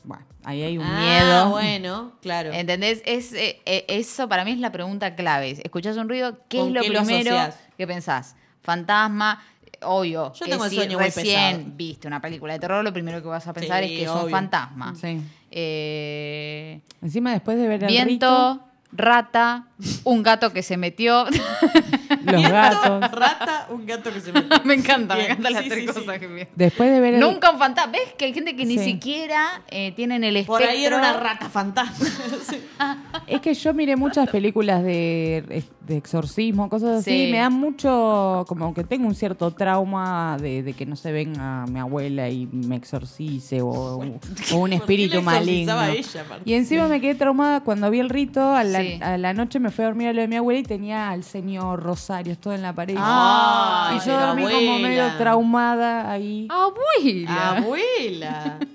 Bueno, ahí hay un Ah, miedo. bueno, claro. ¿Entendés? Es, eh, eh, eso para mí es la pregunta clave. Escuchás un ruido, ¿qué ¿Con es lo qué primero que pensás? Fantasma, obvio. Yo que tengo el si sueño muy recién viste una película de terror, lo primero que vas a pensar Sí, es que es un obvio. fantasma. Sí. Eh, Encima después de ver el viento, rito, rata, un gato que se metió. los gatos. Rata, un gato que se me. me encanta, me encantan las sí, tres sí, cosas sí. que vi. Después de ver el, Nunca un fantasma. ¿Ves que hay gente que ni siquiera eh, tienen el espectro? Por ahí era una rata fantasma. Sí. Es que yo miré muchas películas de, de exorcismo, cosas así. Sí. Me dan mucho, como que tengo un cierto trauma de, de que no se venga mi abuela y me exorcice o, o un ¿Por qué espíritu maligno. ella? Y encima me quedé traumada cuando vi el rito. A la, Sí. a la noche me fui a dormir a lo de mi abuela y tenía al señor Rosarios todo en la pared. Ay, y yo dormí como medio traumada ahí. Abuela. Abuela.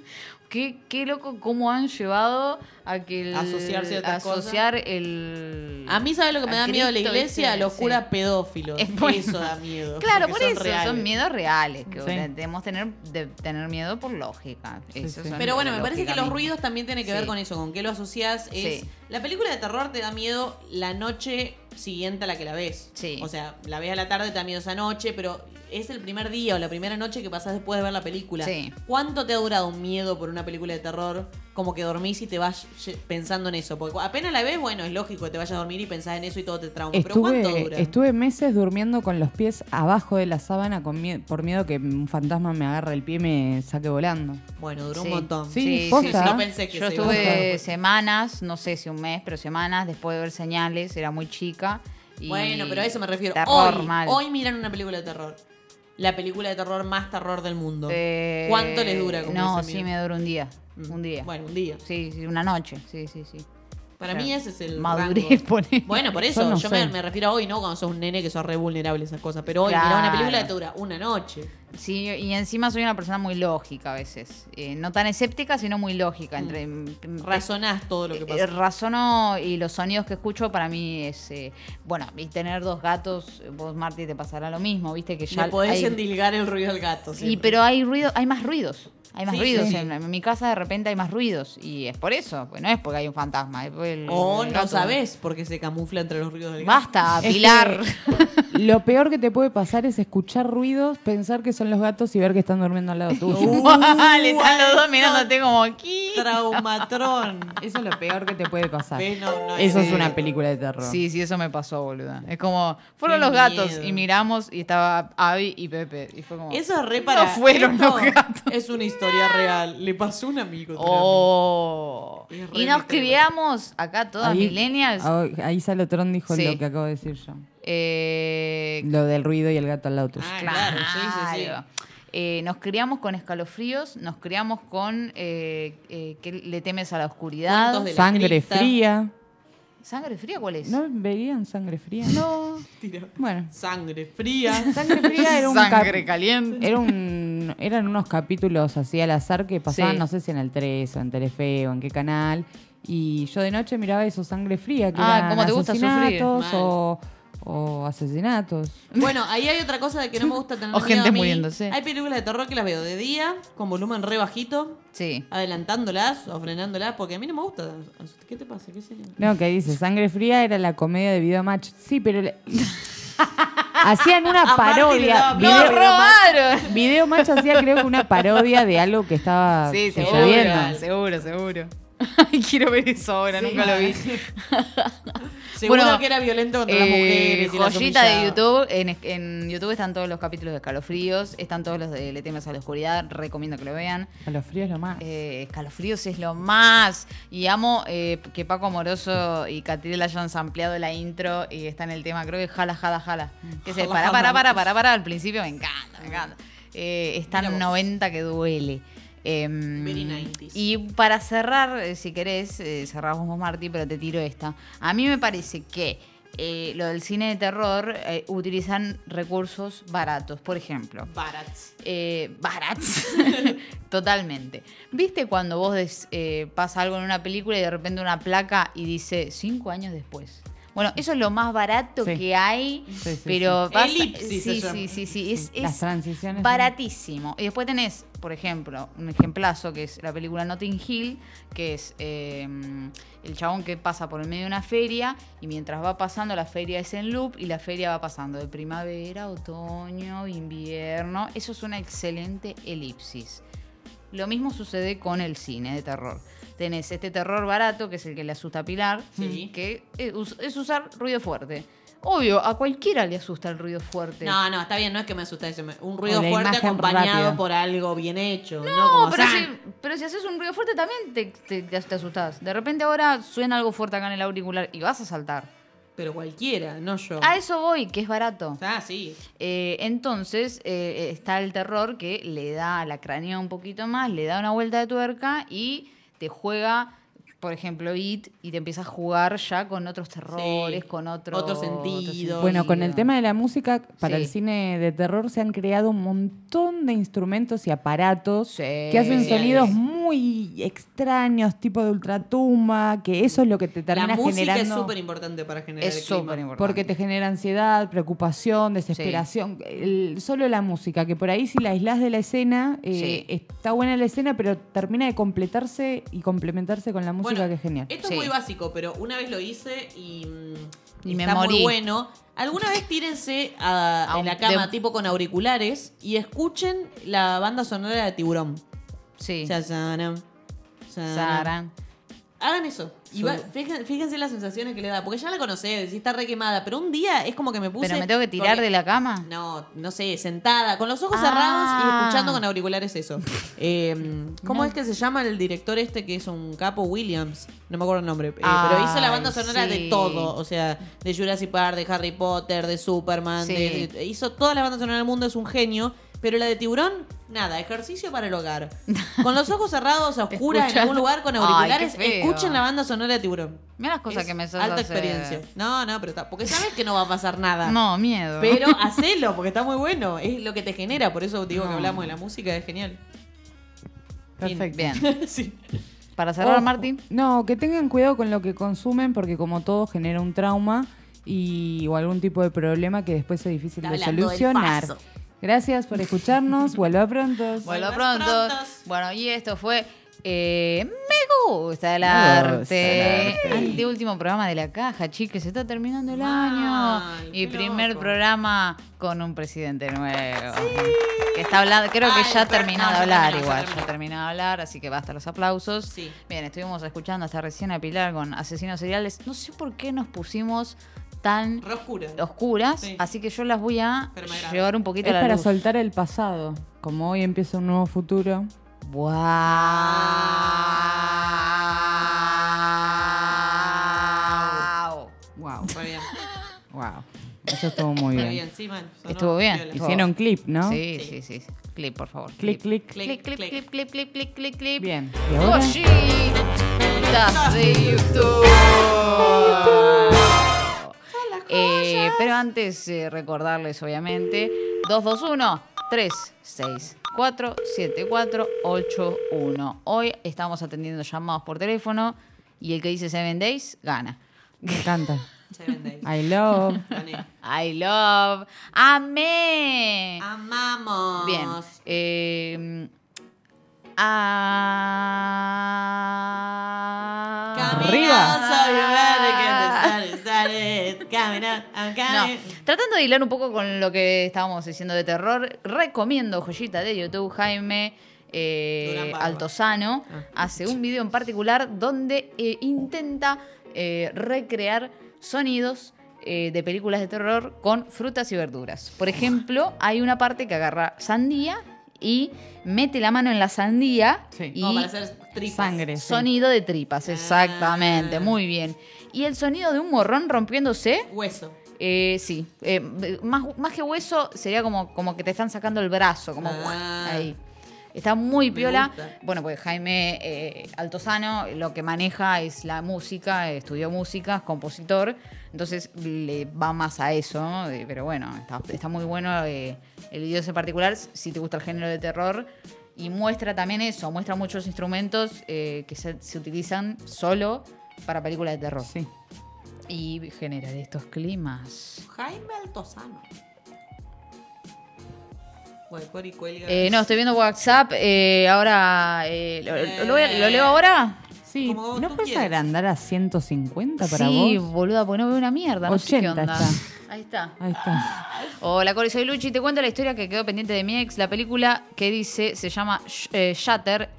Qué, qué loco cómo han llevado a que el, Asociar ciertas asociar el A mí, ¿sabes lo que me da miedo de la iglesia? Los Sí. curas pedófilos. Es bueno. Eso da miedo. Claro, por eso reales. son miedos reales que Sí. debemos tener de tener miedo por lógica. Eso sí. son Pero bueno, me parece que los ruidos también tienen que ver con eso, con qué lo asocias. Es, Sí. La película de terror te da miedo la noche siguiente a la que la ves. Sí. O sea, la ves a la tarde, te da miedo esa noche, pero es el primer día o la primera noche que pasás después de ver la película. Sí. ¿Cuánto te ha durado un miedo por una película de terror? Como que dormís y te vas pensando en eso. Porque apenas la ves, bueno, es lógico que te vayas a dormir y pensás en eso y todo te trauma. pero ¿cuánto Estuve, dura? estuve meses durmiendo con los pies abajo de la sábana con mie- por miedo que un fantasma me agarre el pie y me saque volando. Bueno, duró Sí. un montón. Sí, Sí, sí, posta. sí. No pensé que Yo se iba a estuve semanas, no sé si un mes, pero semanas después de ver señales, era muy chica. y Bueno, pero a eso me refiero. Terror hoy, mal. hoy miran una película de terror. La película de terror más terror del mundo. Eh, ¿Cuánto les dura como No, sí me dura un día. Mm. Un día. Bueno, un día. Sí, sí, una noche. Sí, sí, sí. Para Claro. mí ese es el Madurez, rango. Bueno, por eso, Yo me, me refiero a hoy, ¿no? Cuando sos un nene que sos re vulnerable a esas cosas. Pero hoy, Claro. mirá una película que te dura una noche. Sí, y encima soy una persona muy lógica a veces. Eh, no tan escéptica, sino muy lógica. Mm. Entre, Razonás todo lo que Eh, pasa. razono y los sonidos que escucho para mí es. eh, bueno, y tener dos gatos, vos, Marti, te pasará lo mismo, viste que ya. Ya podés hay- endilgar el ruido del gato. y, siempre. pero hay ruido, hay más ruidos. Hay más Sí, ruidos. sí. En, en mi casa de repente hay más ruidos. Y es por eso. Pues no es porque hay un fantasma. O no sabés porque se camufla entre los ruidos del gato. Basta, Es que Pilar. Lo peor que te puede pasar es escuchar ruidos, pensar que son los gatos y ver que están durmiendo al lado tuyo. Uh, Vale, están los dos mirándote como aquí. Traumatrón. Eso es lo peor que te puede pasar. Ves, no, no, Eso es una película de terror. Sí, sí, eso me pasó, boluda. Es como, fueron Qué los gatos miedo. y miramos y estaba Abby y Pepe. Y fue como, Eso es re para. No fueron esto los gatos. Es una historia real. Le pasó a un amigo. Oh. Y nos criamos acá todas millennials. ahí, ahí Salotron dijo Sí. lo que acabo de decir yo. Eh, Lo del ruido y el gato al lado tuyo. Ah, claro, sí, sí, sí. Eh, nos criamos con escalofríos, nos criamos con eh, eh, que le temes a la oscuridad. Cuentos de la Sangre cripta. fría. ¿Sangre fría cuál es? ¿No verían sangre fría? No. Tira. Bueno, Sangre fría. sangre fría era un Sangre caliente. Era un, eran unos capítulos así al azar que pasaban, Sí. no sé si en el 3 o en Telefe o en qué canal. Y yo de noche miraba eso, sangre fría, que Ah, eran ¿cómo te gusta sufrir? Mal. O, asesinatos. Bueno, ahí hay otra cosa de que no me gusta tener O miedo gente a mí. muriéndose. Hay películas de terror que las veo de día, con volumen re bajito, Sí. adelantándolas o frenándolas, porque a mí no me gusta. ¿Qué te pasa? ¿Qué sería? No, que dice, Sangre Fría era la comedia de Video Match. Sí, pero... le- Hacían una le parodia. daba Video, miedo. ¡Lo robaron! Video Match hacía creo que una parodia de algo que estaba Sí, seguro, sucediendo. seguro, seguro. Ay, quiero ver eso ahora, nunca lo vi. Seguro Bueno, que era violento contra las Eh, mujeres. joyita de. YouTube. En, en YouTube están todos los capítulos de Escalofríos. Están todos los de Le temes a la oscuridad. Recomiendo que lo vean. A los fríos lo más. Eh, Escalofríos es lo más. Y amo eh, que Paco Amoroso y Catriel hayan ampliado la intro y está en el tema, creo que jala, jala, jala. Que es el Jala, para, para, para, para, para. Al principio me encanta, me encanta. Eh, está Mira en vos. 90 que duele. Em, Very 90s. y para cerrar, eh, si querés, eh, cerramos vos, Martí, pero te tiro esta. A mí me parece que eh, lo del cine de terror utilizan recursos baratos. Por ejemplo, Barats. eh, barats. Totalmente. ¿Viste cuando vos des- pasa algo en una película y de repente una placa y dice cinco años después? Bueno, eso es lo más barato Sí. que hay, Sí, sí, pero Elipsis sí, sí, sí, sí, es, Las es transiciones. baratísimo. Y después tenés, por ejemplo, un ejemplazo que es la película Notting Hill, que es eh, el chabón que pasa por el medio de una feria y mientras va pasando la feria es en loop y la feria va pasando de primavera, otoño, invierno. Eso es una excelente elipsis. Lo mismo sucede con el cine de terror. Tenés este terror barato, que es el que le asusta a Pilar, Sí. que es, us- es usar ruido fuerte. Obvio, a cualquiera le asusta el ruido fuerte. No, no, está bien, no es que me asusta eso. Un ruido fuerte acompañado rápida. por algo bien hecho. No, No, como pero si, pero si haces un ruido fuerte también te, te, te- te asustás. De repente ahora suena algo fuerte acá en el auricular y vas a saltar. Pero cualquiera, no yo. A eso voy, que es barato. Ah, sí. Eh, entonces eh, está el terror que le da a la cranea un poquito más, le da una vuelta de tuerca y te juega, por ejemplo, It y te empieza a jugar ya con otros terrores, con otro, Otro sentido. Bueno, con el tema de la música, para Sí. el cine de terror se han creado un montón de instrumentos y aparatos Sí. que hacen sonidos muy extraños, tipo de ultratumba, que eso es lo que te termina La música es generando. súper importante para generar Es el clima. Porque te genera ansiedad, preocupación, desesperación. El- solo la música, que por ahí si la aislás de la escena, eh, Sí. está buena la escena, pero termina de completarse y complementarse con la música, Bueno, que es genial. Esto Sí. es muy básico, pero una vez lo hice y, mm, Y me está morí. muy bueno. Alguna vez tírense a- A en la cama, de- tipo con auriculares, y escuchen la banda sonora de Tiburón. Sí. Shazam. Sarán. Hagan eso. Y va- fíjense, fíjense las sensaciones que le da. Porque ya la conocés, decís está re quemada. Pero un día es como que me puse. ¿Pero me tengo que tirar de la cama? No, no sé, sentada, con los ojos Ah. cerrados y escuchando con auriculares eso. Eh, ¿Cómo es que se llama el director este que es un capo Williams? No me acuerdo el nombre. eh, pero hizo la banda sonora sí. de todo. O sea, de Jurassic Park, de Harry Potter, de Superman. Sí. de- de- hizo toda la banda sonora del mundo, es un genio. Pero la de Tiburón, nada, ejercicio para el hogar. Con los ojos cerrados, a oscuras, en algún lugar con Ay, auriculares, qué feo. escuchen la banda sonora de Tiburón. Mira las cosas Es que me sos Alta hacer. experiencia. No, no, pero está. Porque sabes que no va a pasar nada. No, miedo. Pero hacelo, porque está muy bueno. Es lo que te genera. Por eso digo que No. hablamos de la música, es genial. Perfecto. Bien. sí. Para cerrar, Ojo, Martín. No, que tengan cuidado con lo que consumen porque como todo genera un trauma y o algún tipo de problema que después es difícil Está de hablando del solucionar. paso. Gracias por escucharnos. Vuelva pronto. Vuelvo Vuelvas pronto. prontos. Bueno, y esto fue eh, Me gusta el arte. Anteúltimo programa de la caja, chicos. Se está terminando el Mal, año. Y primer loco. programa con un presidente nuevo. Que está hablando, creo que ya pero terminó no, de hablar terminó, igual. Ya terminó de hablar, así que basta los aplausos. Sí. Bien, estuvimos escuchando hasta recién a Pilar con asesinos seriales. No sé por qué nos pusimos tan Re oscura. oscuras, Sí. así que yo las voy a llevar un poquito Es a la para luz. soltar el pasado. Como hoy empieza un nuevo futuro. ¡Wow! Wow. Muy bien. Wow. Eso estuvo muy bien. bien, sí, man. Estuvo bien. piola. Hicieron clip, ¿no? Sí, Sí. sí. Clip, por favor. Clic, clic. Clip, clip, Clic, clip, clip, clip, clip, clip, clip. Bien. ¿Y ahora? De YouTube. Eh, pero antes eh, recordarles, obviamente, 221 364 7481. Hoy estamos atendiendo llamados por teléfono y el que dice Seven Days gana. Me encanta. Seven Days. I love. I love. Amé. Amamos. Bien. Eh, ah, I'm No, tratando de hilar un poco con lo que estábamos diciendo de terror, recomiendo joyita de YouTube, Jaime eh. Altozano, Ah. hace un video en particular donde eh, intenta eh, recrear sonidos eh, de películas de terror con frutas y verduras. Por ejemplo, hay una parte que agarra sandía y mete la mano en la sandía Sí. y Como para hacer tripas. Sangre. sí. sonido de tripas, exactamente, Ah. muy bien. Y el sonido de un morrón rompiéndose Hueso. eh, sí, eh, más, más que hueso sería como, como que te están sacando el brazo, como Ah. ahí. Está muy piola. gusta. Bueno, pues Jaime eh, Altozano lo que maneja es la música, estudió música, es compositor, entonces le va más a eso, ¿no? Eh, pero bueno, está, está muy bueno eh, el video ese particular, si te gusta el género de terror. Y muestra también eso, muestra muchos instrumentos eh, que se, se utilizan solo para películas de terror. Sí. Y genera de estos climas. Jaime Altozano. Eh, no, estoy viendo WhatsApp. eh, ahora. eh, ¿lo, lo lo leo ahora? Sí, Como ¿no puedes agrandar a 150 para sí, vos? boluda, porque no veo una mierda. No sé qué 80 onda. está. Ahí está. Ahí está. Hola, Cori, soy Luchi. Te cuento la historia que quedó pendiente de mi ex. La película que dice se llama eh, Shatter,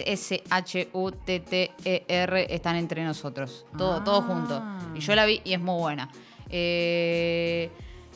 S-H-U-T-T-E-R. E Están entre nosotros. Todo, todo Ah. junto. Y yo la vi y es muy buena. Eh,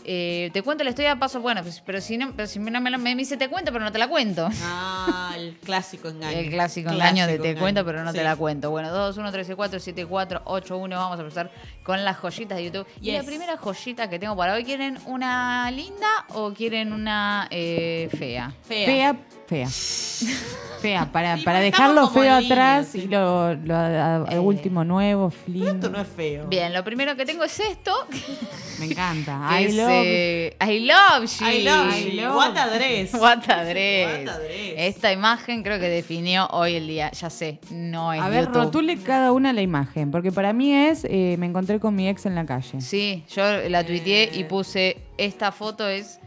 eh, te cuento la historia paso. Bueno, pues, pero si no, pero si no me, la- me dice te cuento, pero no te la cuento. Ah, el clásico engaño. El clásico engaño de te engaño. cuento, pero no te Sí. la cuento. Bueno, 2, 1, 3, 4, 7, 4, 8, 1. Vamos a empezar con las joyitas de YouTube. Y la primera joyita que tengo para hoy, ¿quieren una linda o quieren una eh, fea? Fea. Fea, fea. Fea, para, Sí, para porque dejarlo feo atrás sí. y lo, lo a- a- Eh. último nuevo, Esto lindo. no es feo. Bien, lo primero que tengo es esto. Me encanta. I es, love. eh, I love you. I love I you. love- What a dress. What a dress. What a dress. Esta imagen creo que definió hoy el día. Ya sé, no es A ver, YouTube. rotule cada una la imagen, porque para mí es, eh, me encontré con mi ex en la calle. Sí, yo la tuiteé y Eh. puse, esta foto es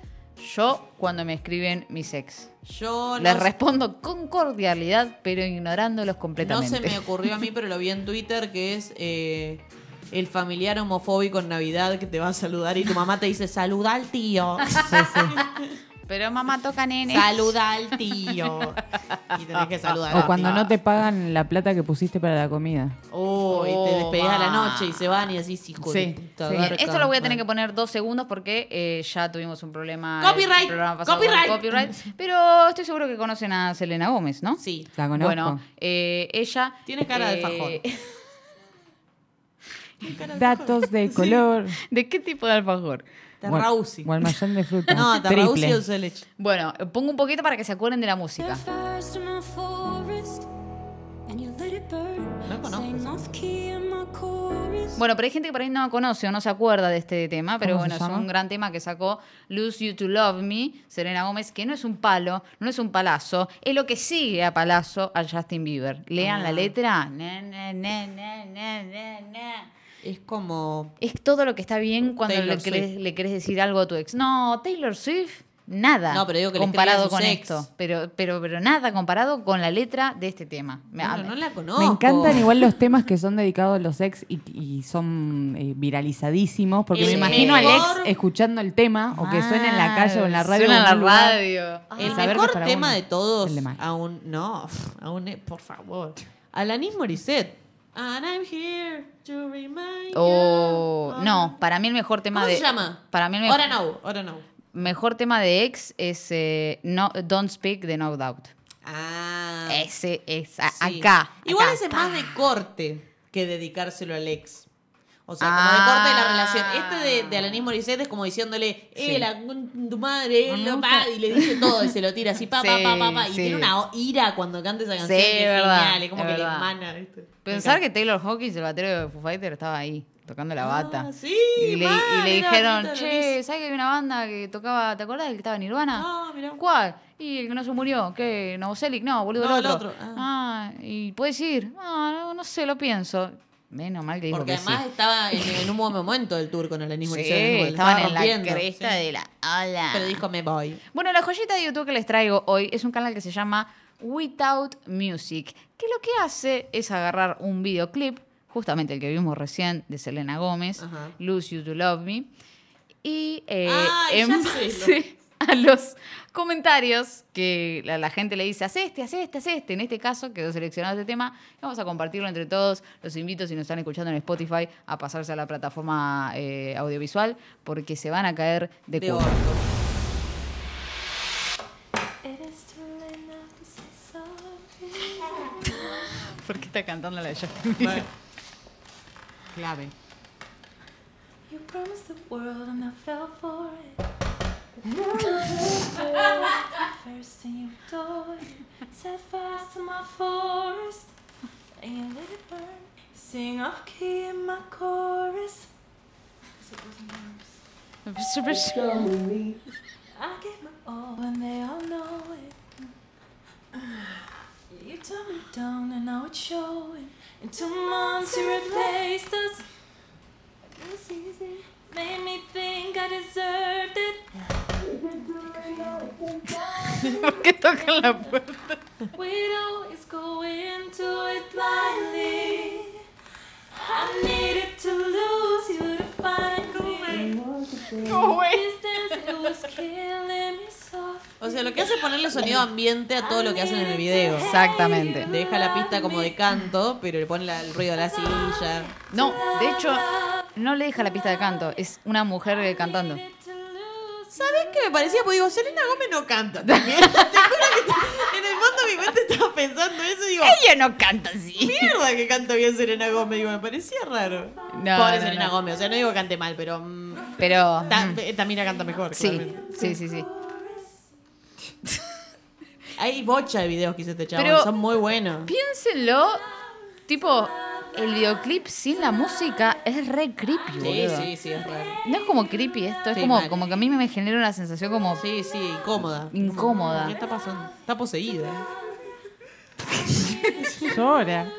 yo cuando me escriben mis ex. Yo Les no, respondo con cordialidad, pero ignorándolos no completamente. se me ocurrió a mí, pero lo vi en Twitter, que es eh, el familiar homofóbico en Navidad que te va a saludar y tu mamá te dice, saluda al tío. Sí, sí. Pero mamá toca nene. Saluda al tío. Y tenés que saludar O cuando tío. no te pagan la plata que pusiste para la comida. Oh, y te despedís a la noche y se van y decís, hijo Sí, de puta. sí. Bien, garca". esto lo voy a tener que poner dos segundos porque eh, ya tuvimos un problema. Copyright, el programa pasado con copyright. copyright. Pero estoy seguro que conocen a Selena Gómez, ¿no? Sí. La conozco. Bueno, eh, ella. Tiene cara de eh, fajón. Datos de color. ¿De qué tipo de alfajor? Terrausi. Gualmayán de fruta. No, Terrausi Triple. y dulce de leche. Bueno, pongo un poquito para que se acuerden de la música. No conozco. Bueno, pero hay gente que por ahí no conoce o no se acuerda de este tema, pero ¿Cómo bueno, es un gran tema que sacó Lose You to Love Me, Serena Gómez, que no es un palo, no es un palazo, es lo que sigue a palazo a Justin Bieber. Lean la Ah. letra. Na, na, na, na, na, na, na. Es como. Es todo lo que está bien cuando le querés, Swift. le querés decir algo a tu ex. No, Taylor Swift, nada. No, pero digo que comparado con ex. esto. Pero, pero, pero nada comparado con la letra de este tema. Me- Bueno, no la conozco. Me encantan igual los temas que son dedicados a los ex y, y son eh, viralizadísimos, porque El me imagino al ex escuchando el tema o que suene en la calle o en la radio. Suena en la lugar. radio. El mejor tema uno de todos, de aún no, aún por favor. Alanis Morissette. And I'm here to remind O you. no, para mí el mejor tema ¿Cómo de se llama? Para mí el mejor, Ahora no, ahora no. mejor tema de ex es eh, no, Don't Speak de No Doubt. Ah. Ese es a- sí. acá. Igual acá. ese es más de corte que dedicárselo al ex. O sea, como Ah. de corte de la relación. Este de, de Alanis Morissette es como diciéndole, eh, Sí. la tu madre, Ah, él me lo gusta. pa, y le dice todo y se lo tira así, pa, pa, Sí, pa, pa, pa. Y sí. tiene una ira cuando canta esa canción Sí, que es verdad, genial. Es como es que verdad. le emana, ¿viste? Pensar que Taylor Hawkins, el batero de Foo Fighter, estaba ahí, tocando la bata. Ah, sí, y le, mal, y le dijeron, che. ¿sabes que hay una banda que tocaba, ¿te acordás del que estaba en Nirvana? Ah, mirá. ¿Cuál? Y el que no se murió, ¿qué? ¿Novoselic? No, boludo, No, el el otro. otro, Ah. ¿y puedes ir? Ah, no, no sé, lo pienso. Menos mal que dijo Porque que además sí. estaba en, en un buen momento del tour con el anismo Sí, estaban estaba en la cresta sí. de la ola. Pero dijo, me voy. Bueno, la joyita de YouTube que les traigo hoy es un canal que se llama Without Music, que lo que hace es agarrar un videoclip, justamente el que vimos recién de Selena Gómez, Ajá. Lose You to Love Me, y eh, Ay, en ya sé, a los comentarios que la, la gente le dice, haz este, haz este, haz este. En este caso quedó seleccionado este tema. Vamos a compartirlo entre todos. Los invito, si nos están escuchando en Spotify, a pasarse a la plataforma eh, audiovisual porque se van a caer de, De culo. sorry. ¿Por qué está cantando la de Justin Bieber? Bueno. Clave. You promised the world and I fell for it. First and you adored it. Set fire to my forest. And you let it burn. Sing off key in my chorus. 'Cause it wasn't yours. Super- I gave my all and they all know it. You turned me down and now it's showing. In two months you replaced us. It was easy. Made me think I deserved it. ¿Por qué tocan la puerta? It blindly. I needed to lose you to find me. O sea, lo que hace es ponerle sonido ambiente a todo lo que hacen en el video. Exactamente. Deja la pista como de canto, pero le pone la- el ruido de la silla. No, de hecho, no le deja la pista de canto. Es una mujer cantando. ¿Sabes qué me parecía? Pues digo, Selena Gómez no canta también. Te juro que en el fondo de mi mente estaba pensando eso y digo, Ella no canta así. mierda que canta bien Selena Gómez. Digo, me parecía raro. No, Pobre no, Selena no. Gómez. O sea, no digo que cante mal, pero mm, Pero. ta- mm, eh, Tamina canta mejor. Sí, claramente. sí, sí, sí. Hay bocha de videos que hizo este. Pero- Son muy buenos. Piénsenlo. Tipo, el videoclip sin la música es re creepy, Sí, boludo. sí, sí, es raro. No es como creepy esto, es Sí, como, mal. como que a mí me genera una sensación como. Sí, sí, incómoda. Incómoda. ¿Qué está pasando? Está poseída. Llora.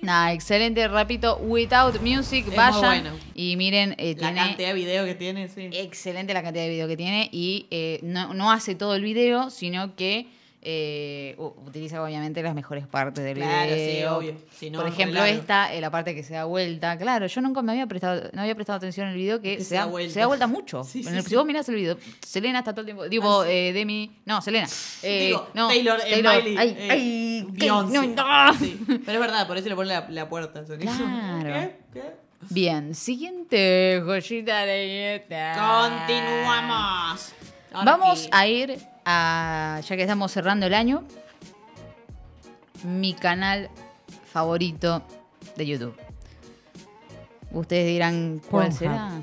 Nada, excelente, repito, Without Music, Es muy vayan bueno. y miren, eh, La tiene cantidad de videos que tiene, sí. excelente la cantidad de video que tiene y eh, no, no hace todo el video, sino que eh, utiliza obviamente las mejores partes del Claro, sí, video. obvio. Si no, Por ejemplo, esta, eh, la parte que se da vuelta. Claro, yo nunca me había prestado, no había prestado atención en el video que, Que se, da, se da vuelta mucho. Sí, En sí, el- sí. Si vos mirás el video, Selena está todo el tiempo. Digo, Ah, sí. eh, Demi. No, Selena. Digo, no, Taylor, eh, Miley, Ay. Beyoncé. No. Sí. Pero es verdad, por eso le pone la, la puerta. al. Claro. ¿Qué? ¿Qué? Bien, siguiente joyita de esta. Continuamos. Ahora Vamos sí. a ir a, ya que estamos cerrando el año, mi canal favorito de YouTube. Ustedes dirán, ¿cuál Pornhub. será?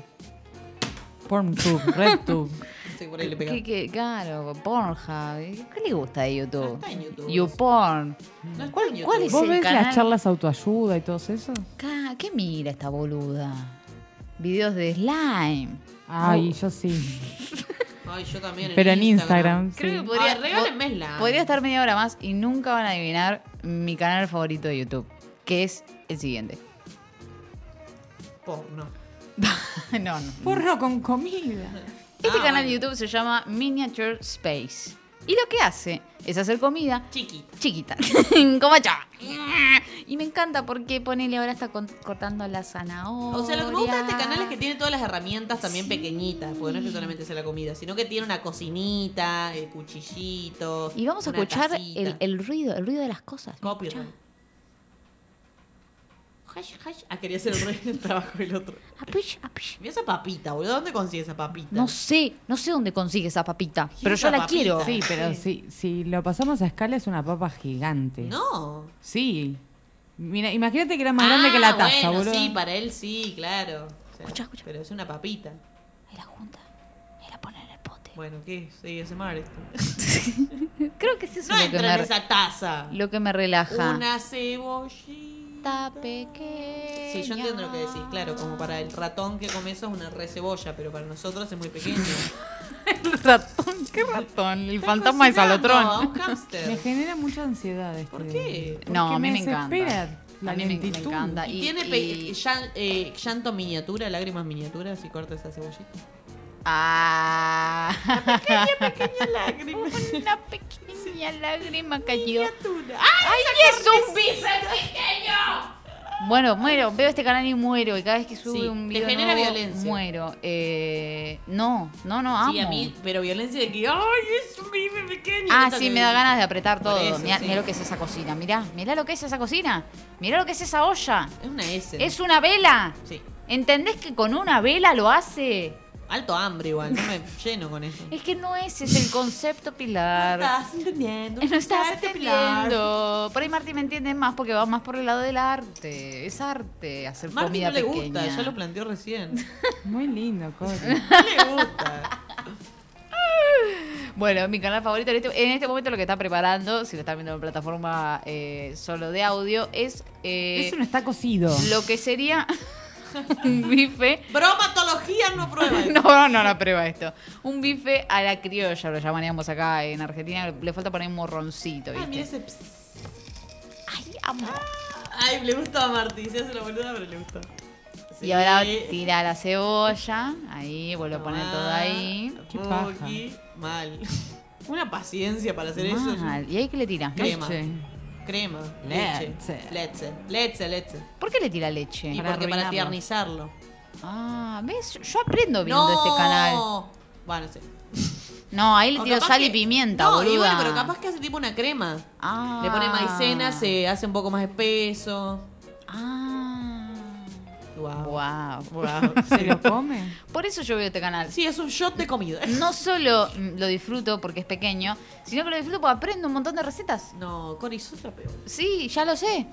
Porntube, RedTube. Sí, por ahí le pegaba. ¿Qué, qué, claro, Pornhub. ¿Qué le gusta de YouTube? No está en YouTube. YouPorn. No está ¿Cuál, en YouTube. cuál es ¿Vos el ves canal? las charlas autoayuda y todo eso? Ca- ¿Qué mira esta boluda? Videos de slime. Ay, yo sí. Ay, yo también. Pero en Instagram, Creo sí. que podría, Ay, regálenme slime. podría estar media hora más y nunca van a adivinar mi canal favorito de YouTube, que es el siguiente. Porno. no, no. Porno con comida. Este Ah, canal de. YouTube se llama Miniature Space. Y lo que hace es hacer comida Chiqui. chiquita, como yo. Y me encanta porque ponele ahora está cortando la zanahoria. O sea, lo que me gusta de este canal es que tiene todas las herramientas también pequeñitas, porque no es que solamente sea la comida, sino que tiene una cocinita, el cuchillito. Y vamos a escuchar el ruido, el ruido de las cosas. Copyright. Hash, hash. Ah, quería hacer el rey del trabajo del otro. Apish, apish. Mira esa papita, boludo. ¿Dónde consigue esa papita? No sé, no sé dónde consigue esa papita, pero yo la papita? quiero. Sí, pero Sí. si, si lo pasamos a escala es una papa gigante. No. Sí. Mira, imagínate que era más grande que la taza, Ah, bueno, boludo. Sí, para él sí, claro. O sea, Escucha, escucha. Pero es una papita. Ahí la junta, ahí la pone en el pote. Bueno, ¿qué? Sí, ese mar esto. Creo que es eso No lo, que entra en esa taza. lo que me relaja. Una cebollita. Está pequeña. Sí, yo entiendo lo que decís, claro, como para el ratón que come eso es una re cebolla, pero para nosotros es muy pequeño. El ratón, ¿qué ratón? El fantasma de Salotrón. un hámster. Me genera mucha ansiedad este ¿Por qué? Porque No, a mí me. La a mí me, me encanta. Y, tiene pe- llan- eh, llanto miniatura, lágrimas miniaturas, si corta esa cebollita. Ah. Pequeña lágrima. Una pequeña lágrima cayó. Miniatura. ¡Ay, es un bife pequeño! Bueno, muero. Veo este canal y muero. Y cada vez que sube Sí, un te video genera nuevo, violencia. muero. Eh, no, no, no, amo. Sí, a mí, pero violencia de que, ay, es un bife pequeño. Ah, sí, me da ganas de apretar todo. eso, Mirá, sí. mirá lo que es esa cocina. Mirá, mirá lo que es esa cocina. Mirá lo que es esa olla. Es una S. Es una vela. Sí. ¿Entendés que con una vela lo hace? Alto hambre igual, no me lleno con eso. Es que no ese es el concepto, Pilar. estás entendiendo. No estás entendiendo. Por ahí Martín me entiende más porque va más por el lado del arte. Es arte hacer Martín comida no le pequeña. gusta, ya lo planteó recién. Muy lindo, Cori. No le gusta. Bueno, mi canal favorito en este, en este momento lo que está preparando, si lo están viendo en plataforma eh, solo de audio, es eh, Eso no está cocido. lo que sería un bife. Bromatología no prueba. eso. No, no, no prueba esto. Un bife a la criolla, lo llamaríamos acá en Argentina. Le falta poner un morroncito, Ah, mira ¿viste? ese. ps. Ay, amo. Ay, le gusta a Martín. Se hace la boluda, pero le gusta. Y ahora tira la cebolla. Ahí, vuelve a poner todo ahí. Qué paja. Mal. Una paciencia para hacer eso. Mal. ¿Y ahí qué le tira? Crema. Leche. Crema, Leche. leche, leche, leche. ¿Por qué le tira leche? Y Para porque para tiernizarlo. Ah, ¿ves? Yo aprendo viendo este canal. Bueno, sí. No, ahí le tiro sal y pimienta, No, boluda. y bueno, pero capaz que hace tipo una crema. Ah. Le pone maicena, se hace un poco más espeso. Ah. Wow. Wow. Wow. ¿Se lo come? Por eso yo veo este canal. Sí, es un shot de comida. No solo lo disfruto porque es pequeño, sino que lo disfruto porque aprendo un montón de recetas. No, Cori, sos la peor. Sí, ya lo sé.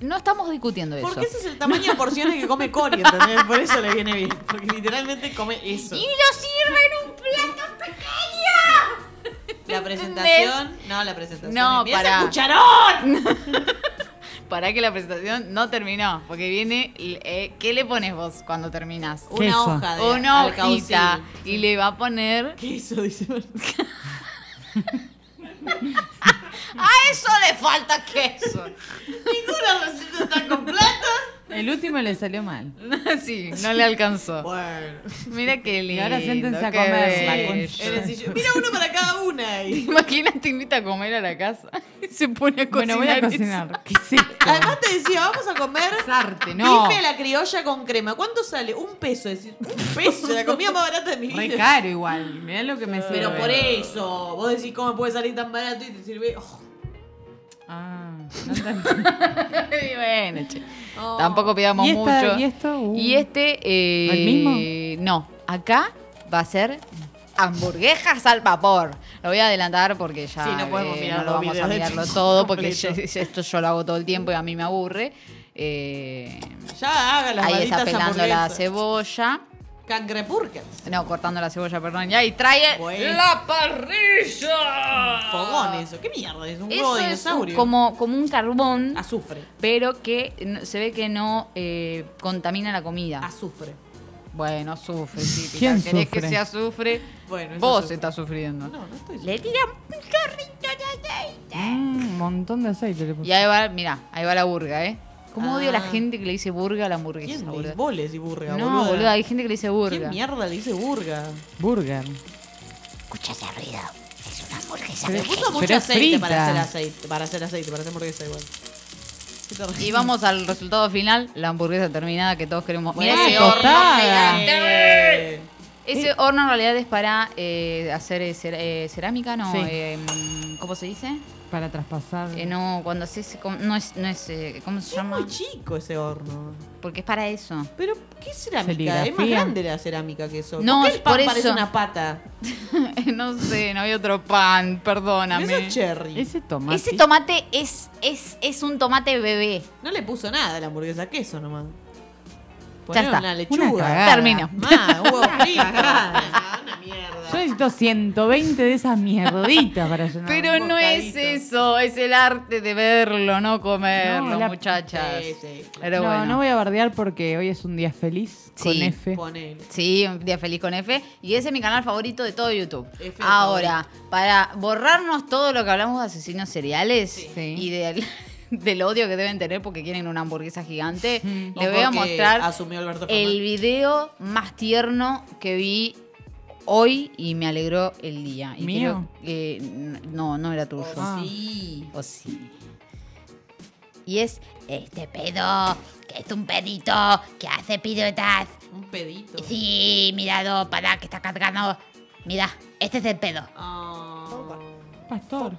No estamos discutiendo eso. Porque ese es el tamaño de porciones que come Cori, ¿entendés? Por eso le viene bien. Porque literalmente come eso. Y lo sirve en un plato pequeño. La presentación. No, la presentación. No, el cucharón! Para que la presentación no terminó. Porque viene. eh, ¿Qué le pones vos cuando terminas? Una Queso. hoja de Una hojita. Y le va a poner. Queso, dice. ¡A eso le falta queso! Ninguna receta está completa. El último le salió mal. sí, no le alcanzó. Bueno. Mira qué lindo. ahora siéntense a qué comer la bello. concha. En el sillón. Mira uno para cada una. ahí. Imagínate, te invita a comer a la casa y se pone a cocinar. Bueno, voy a cocinar. ¿Qué es esto? Además te decía, vamos a comer Arte, no. bife a la criolla con crema. ¿Cuánto sale? Un peso. Es decir, un peso. La comida más barata de mi Re vida. caro igual. Mirá lo que me sirve. Pero por eso, vos decís cómo puede salir tan barato y te sirve. Oh, Ah. Y bueno, che. oh. Tampoco pidamos ¿Y esta- mucho. y esto? Uh. Y este. eh, ¿El mismo? No, acá va a ser hamburguesas al vapor. Lo voy a adelantar porque ya Sí, no podemos eh, mirar no lo los vamos a mirarlo todo porque yo- esto yo lo hago todo el tiempo y a mí me aburre. Eh, Ya haga las ahí está pelando la cebolla. Cangrepurkets. No, cortando la cebolla, perdón. Ya, y trae Bueno. la parrilla. Fogón eso. ¿Qué mierda es? Un huevo de es un- dinosaurio. como, como un carbón, Azufre. pero que se ve que no eh, contamina la comida. Azufre. Bueno, azufre, sí. ¿Quién ¿Querés sufre? que sea azufre? Bueno, es Vos estás sufriendo. No, no estoy Le tiran un chorrito de aceite. Mm, un montón de aceite le puse. Y ahí va, mira, ahí va la burga, ¿eh? ¿Cómo odio a la Ah. gente que le dice burga a la hamburguesa, ¿Quién boludo? le boles y burga, No, boluda? boludo, hay gente que le dice ¿Quién burga. mierda le dice burga? Burger. Escucha ese ruido. Es una hamburguesa. Pero- Le puso pero mucho es aceite para hacer aceite. Para hacer aceite, para hacer hamburguesa igual. ¿Qué? Y vamos al resultado final, la hamburguesa terminada que todos queremos. Mira Bueno, ese horno gigante. Eh, Ese horno en realidad es para eh, hacer eh, cer- eh, cerámica, ¿no? Sí. Eh, mm, ¿Cómo se dice? Para traspasar. Eh, no, cuando haces... No es... No es eh, ¿Cómo se Es llama? muy chico ese horno. Porque es para eso. Pero, ¿qué cerámica? Es más grande la cerámica que eso. No, ¿Por qué es el pan por parece eso. una pata? no sé, no había otro pan, Eso perdóname. es cherry. Ese tomate. Ese tomate es, es, es un tomate bebé. No le puso nada a la hamburguesa, queso nomás. Ya Poner está. una lechuga. Termino. Más, huevo frito. Mierda. Yo necesito 120 de esas mierditas para llenar. Pero un no es eso, es el arte de verlo, no comerlo, No, la- muchachas. Sí, sí. Pero no, bueno. no voy a bardear porque hoy es un día feliz con. F. Ponele. Sí, un día feliz con F. Y ese es mi canal favorito de todo YouTube. F Ahora, para borrarnos todo lo que hablamos de asesinos seriales Sí. y de del odio que deben tener porque quieren una hamburguesa gigante, O le voy a mostrar el video más tierno que vi hoy y me alegró el día. Y ¿Mío? creo que- n- no, no era tuyo. Ah. Sí. O sí. Y es Este pedo, que es un pedito que hace piruetas. Un pedito. Sí, mirado, para que está cargando. Mira, este es el pedo. Ah. Pastor.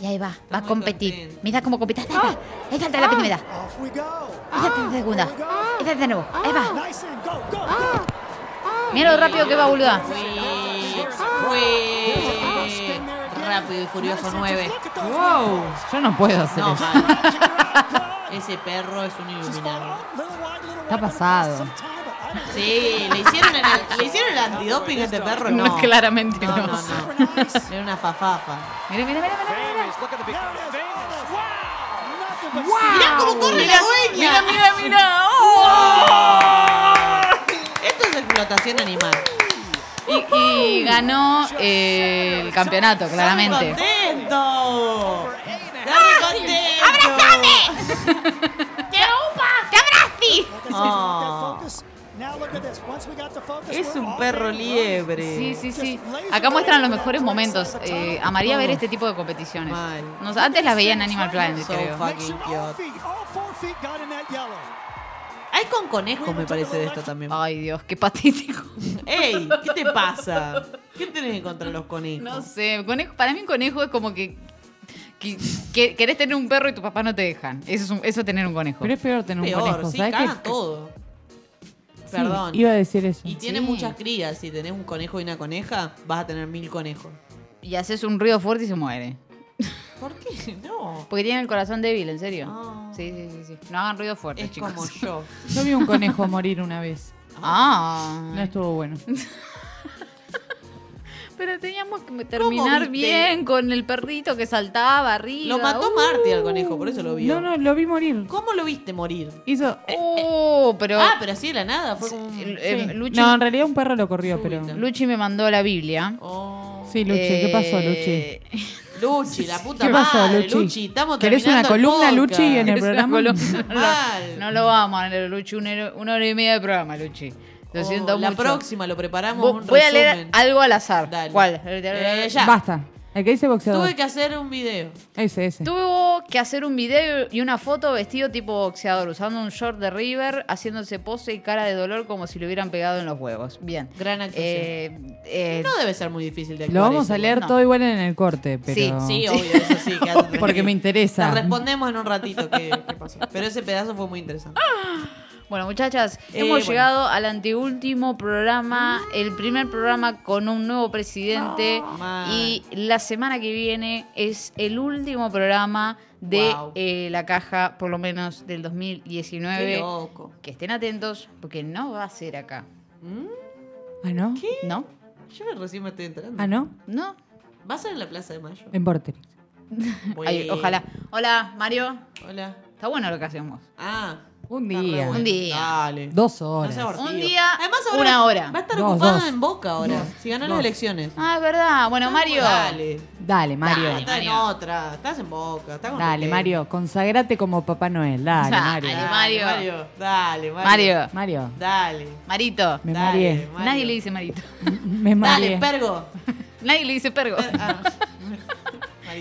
Y ahí va, va a competir. contento. Mira cómo compite. Ahí va, ahí falta la primera. Off we go. Ahí falta la segunda. Ahí falta de nuevo. Ahí va. Mira lo rápido que va, boluda. Rápido y Furioso 9. Look at those Wow, yo no puedo hacer No, eso. mal. Ese perro es un iluminado. Está pasado. Sí, le hicieron el, le hicieron el antidoping a este perro. No, No, claramente no. no. No, no, Super nice. Era una fafafa. Mira, mira, mira, mira. Mirá cómo corre la dueña. Mira, mira, mira. ¡Oh! Explotación animal. Y, y ganó eh, el campeonato, claramente. ¡Contento! Oh. got the focus, Es un perro liebre. Sí, sí, sí. Acá muestran los mejores momentos. Eh, amaría ver este tipo de competiciones. Antes las veía en Animal Planet, So creo. Hay con conejos, me parece, de esto también. Ay, Dios, qué patético. ¡Ey! ¿Qué te pasa? ¿Qué tenés contra los conejos? No sé, conejo, para mí un conejo es como que, que- que querés tener un perro y tus papás no te dejan. Eso es, un- eso es tener un conejo. Pero es peor tener un conejo, sí, ¿sabes cagan todo. Sí, Perdón. iba a decir eso. Y tiene Sí. muchas crías. Si tenés un conejo y una coneja, vas a tener mil conejos. Y haces un ruido fuerte y se muere. ¿Por qué? No. Porque tiene el corazón débil, en serio. Ah. Sí, sí, sí, sí. No hagan ruido fuerte, Es chicos. como yo. Yo vi un conejo morir una vez. Ah. No estuvo bueno. Pero teníamos que terminar bien con el perrito que saltaba arriba. Lo mató Uh. Marty al conejo, por eso lo vio. No, no, lo vi morir. ¿Cómo lo viste morir? Hizo. Uh, pero. Ah, pero así de la nada. Fue como un... el- eh, Sí. Luchi, No, en realidad un perro lo corrió, pero. Súbito. Luchi me mandó la Biblia. Oh. Sí, Luchi, ¿qué pasó, Luchi? Eh, Luchi, la puta ¿Qué pasó, madre. Luchi? estamos ¿Querés una terminando el columna, podcast. Luchi, en el una programa? columna. No, lo- Mal. no lo vamos a leer, Luchi. Una, hora- una hora y media de programa, Luchi. Lo Oh, siento la mucho. próxima lo preparamos Vo- un Voy a leer algo al azar. Dale. ¿Cuál? Eh, ya. Basta. El que dice boxeador. Tuve que hacer un video. Ese, ese. Tuvo que hacer un video y una foto vestido tipo boxeador, usando un short de River, haciéndose pose y cara de dolor como si le hubieran pegado en los huevos. Bien. Gran actuación. Eh, eh, no debe ser muy difícil de actuar. Lo vamos eso, a leer no. todo igual en el corte, pero. Sí, obvio, eso sí. Porque me interesa. Te respondemos en un ratito qué, qué pasó. Pero ese pedazo fue muy interesante. Bueno, muchachas, Eh, hemos bueno. llegado al anteúltimo programa, el primer programa con un nuevo presidente. Mal. y la semana que viene es el último programa de Wow. eh, la caja, por lo menos del 2019. Qué loco. Que estén atentos, porque no va a ser acá. ¿Mm? ¿Ah, no? ¿No? Yo recién me estoy enterando. ¿Ah, no? ¿No? ¿Va a ser en la Plaza de Mayo? En Vortex. Ay, ojalá. Hola, Mario. Hola. Está bueno lo que hacemos. Ah. Un día. Un día. Dale. Dos horas. Un día, Además, ahora una hora. Va a estar Dos, ocupada dos. en Boca ahora. Si ganó las Dos. elecciones. Ah, es verdad. Bueno, Mario. Dale. Dale, Mario. Dale. Estás en Mario. otra. Estás en Boca. Estás con Dale. Mario. Consagrate como Papá Noel. Dale, Dale. Mario. Dale, Mario. Mario. Dale, Mario. Mario. Mario. Dale. Marito. Me Dale, mareé. Mario. Nadie le dice Marito. Me mareé. Dale, pergo. Nadie le dice pergo. Ah.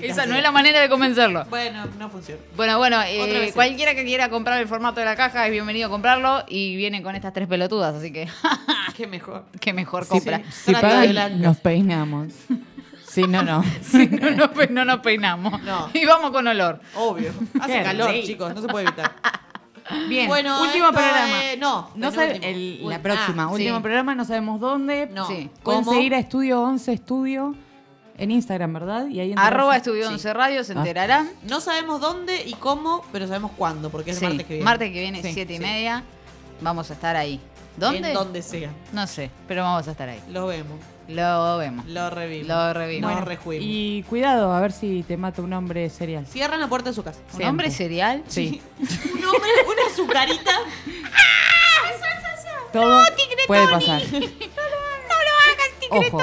Esa no es la manera de convencerlo. Bueno, no funciona. Bueno, bueno, Otra eh, vez. cualquiera que quiera comprar el formato de la caja es bienvenido a comprarlo y vienen con estas tres pelotudas, así que Qué mejor. qué mejor compra. sí. Si blancas. nos peinamos. Si no, no. Si no, nos pe- no nos peinamos. No. Y vamos con olor. Obvio. Hace Qué calor, chicos. No se puede evitar. Bien. Bueno, último programa. no, No sabe- el- la próxima. ah, último sí. programa, no sabemos dónde. No. Sí. Pueden ¿Cómo? seguir a Estudio 11 Estudio en Instagram, ¿verdad? Y ahí Arroba. Estudio Sí. 11 Radio, se Ah. enterarán. No sabemos dónde y cómo, pero sabemos cuándo, porque es Sí, el martes que viene. Martes que viene, Sí, 7 y sí. media. Vamos a estar ahí. ¿Dónde? En donde sea. No sé, pero vamos a estar ahí. Lo vemos. Lo vemos. Lo revivimos. Lo revivimos. Nos rejuimos. Y cuidado, a ver si te mata un hombre serial. Cierran la puerta de su casa. ¿Un Siempre. hombre serial? Sí. Un hombre, una azucarita. Todo puede pasar. Ojo.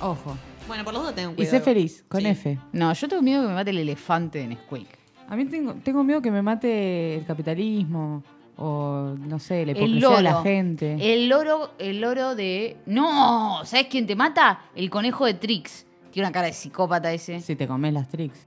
Ojo. Bueno, por los dos tengan Y cuidado. sé feliz, con Sí. F. No, yo tengo miedo que me mate el elefante de Nesquik. A mí tengo, tengo miedo que me mate el capitalismo o, no sé, la El hipocresía loro. de la gente. El loro, el loro de. ¡No! ¿Sabes quién te mata? El conejo de Trix. Tiene una cara de psicópata ese. Si te comes las tricks.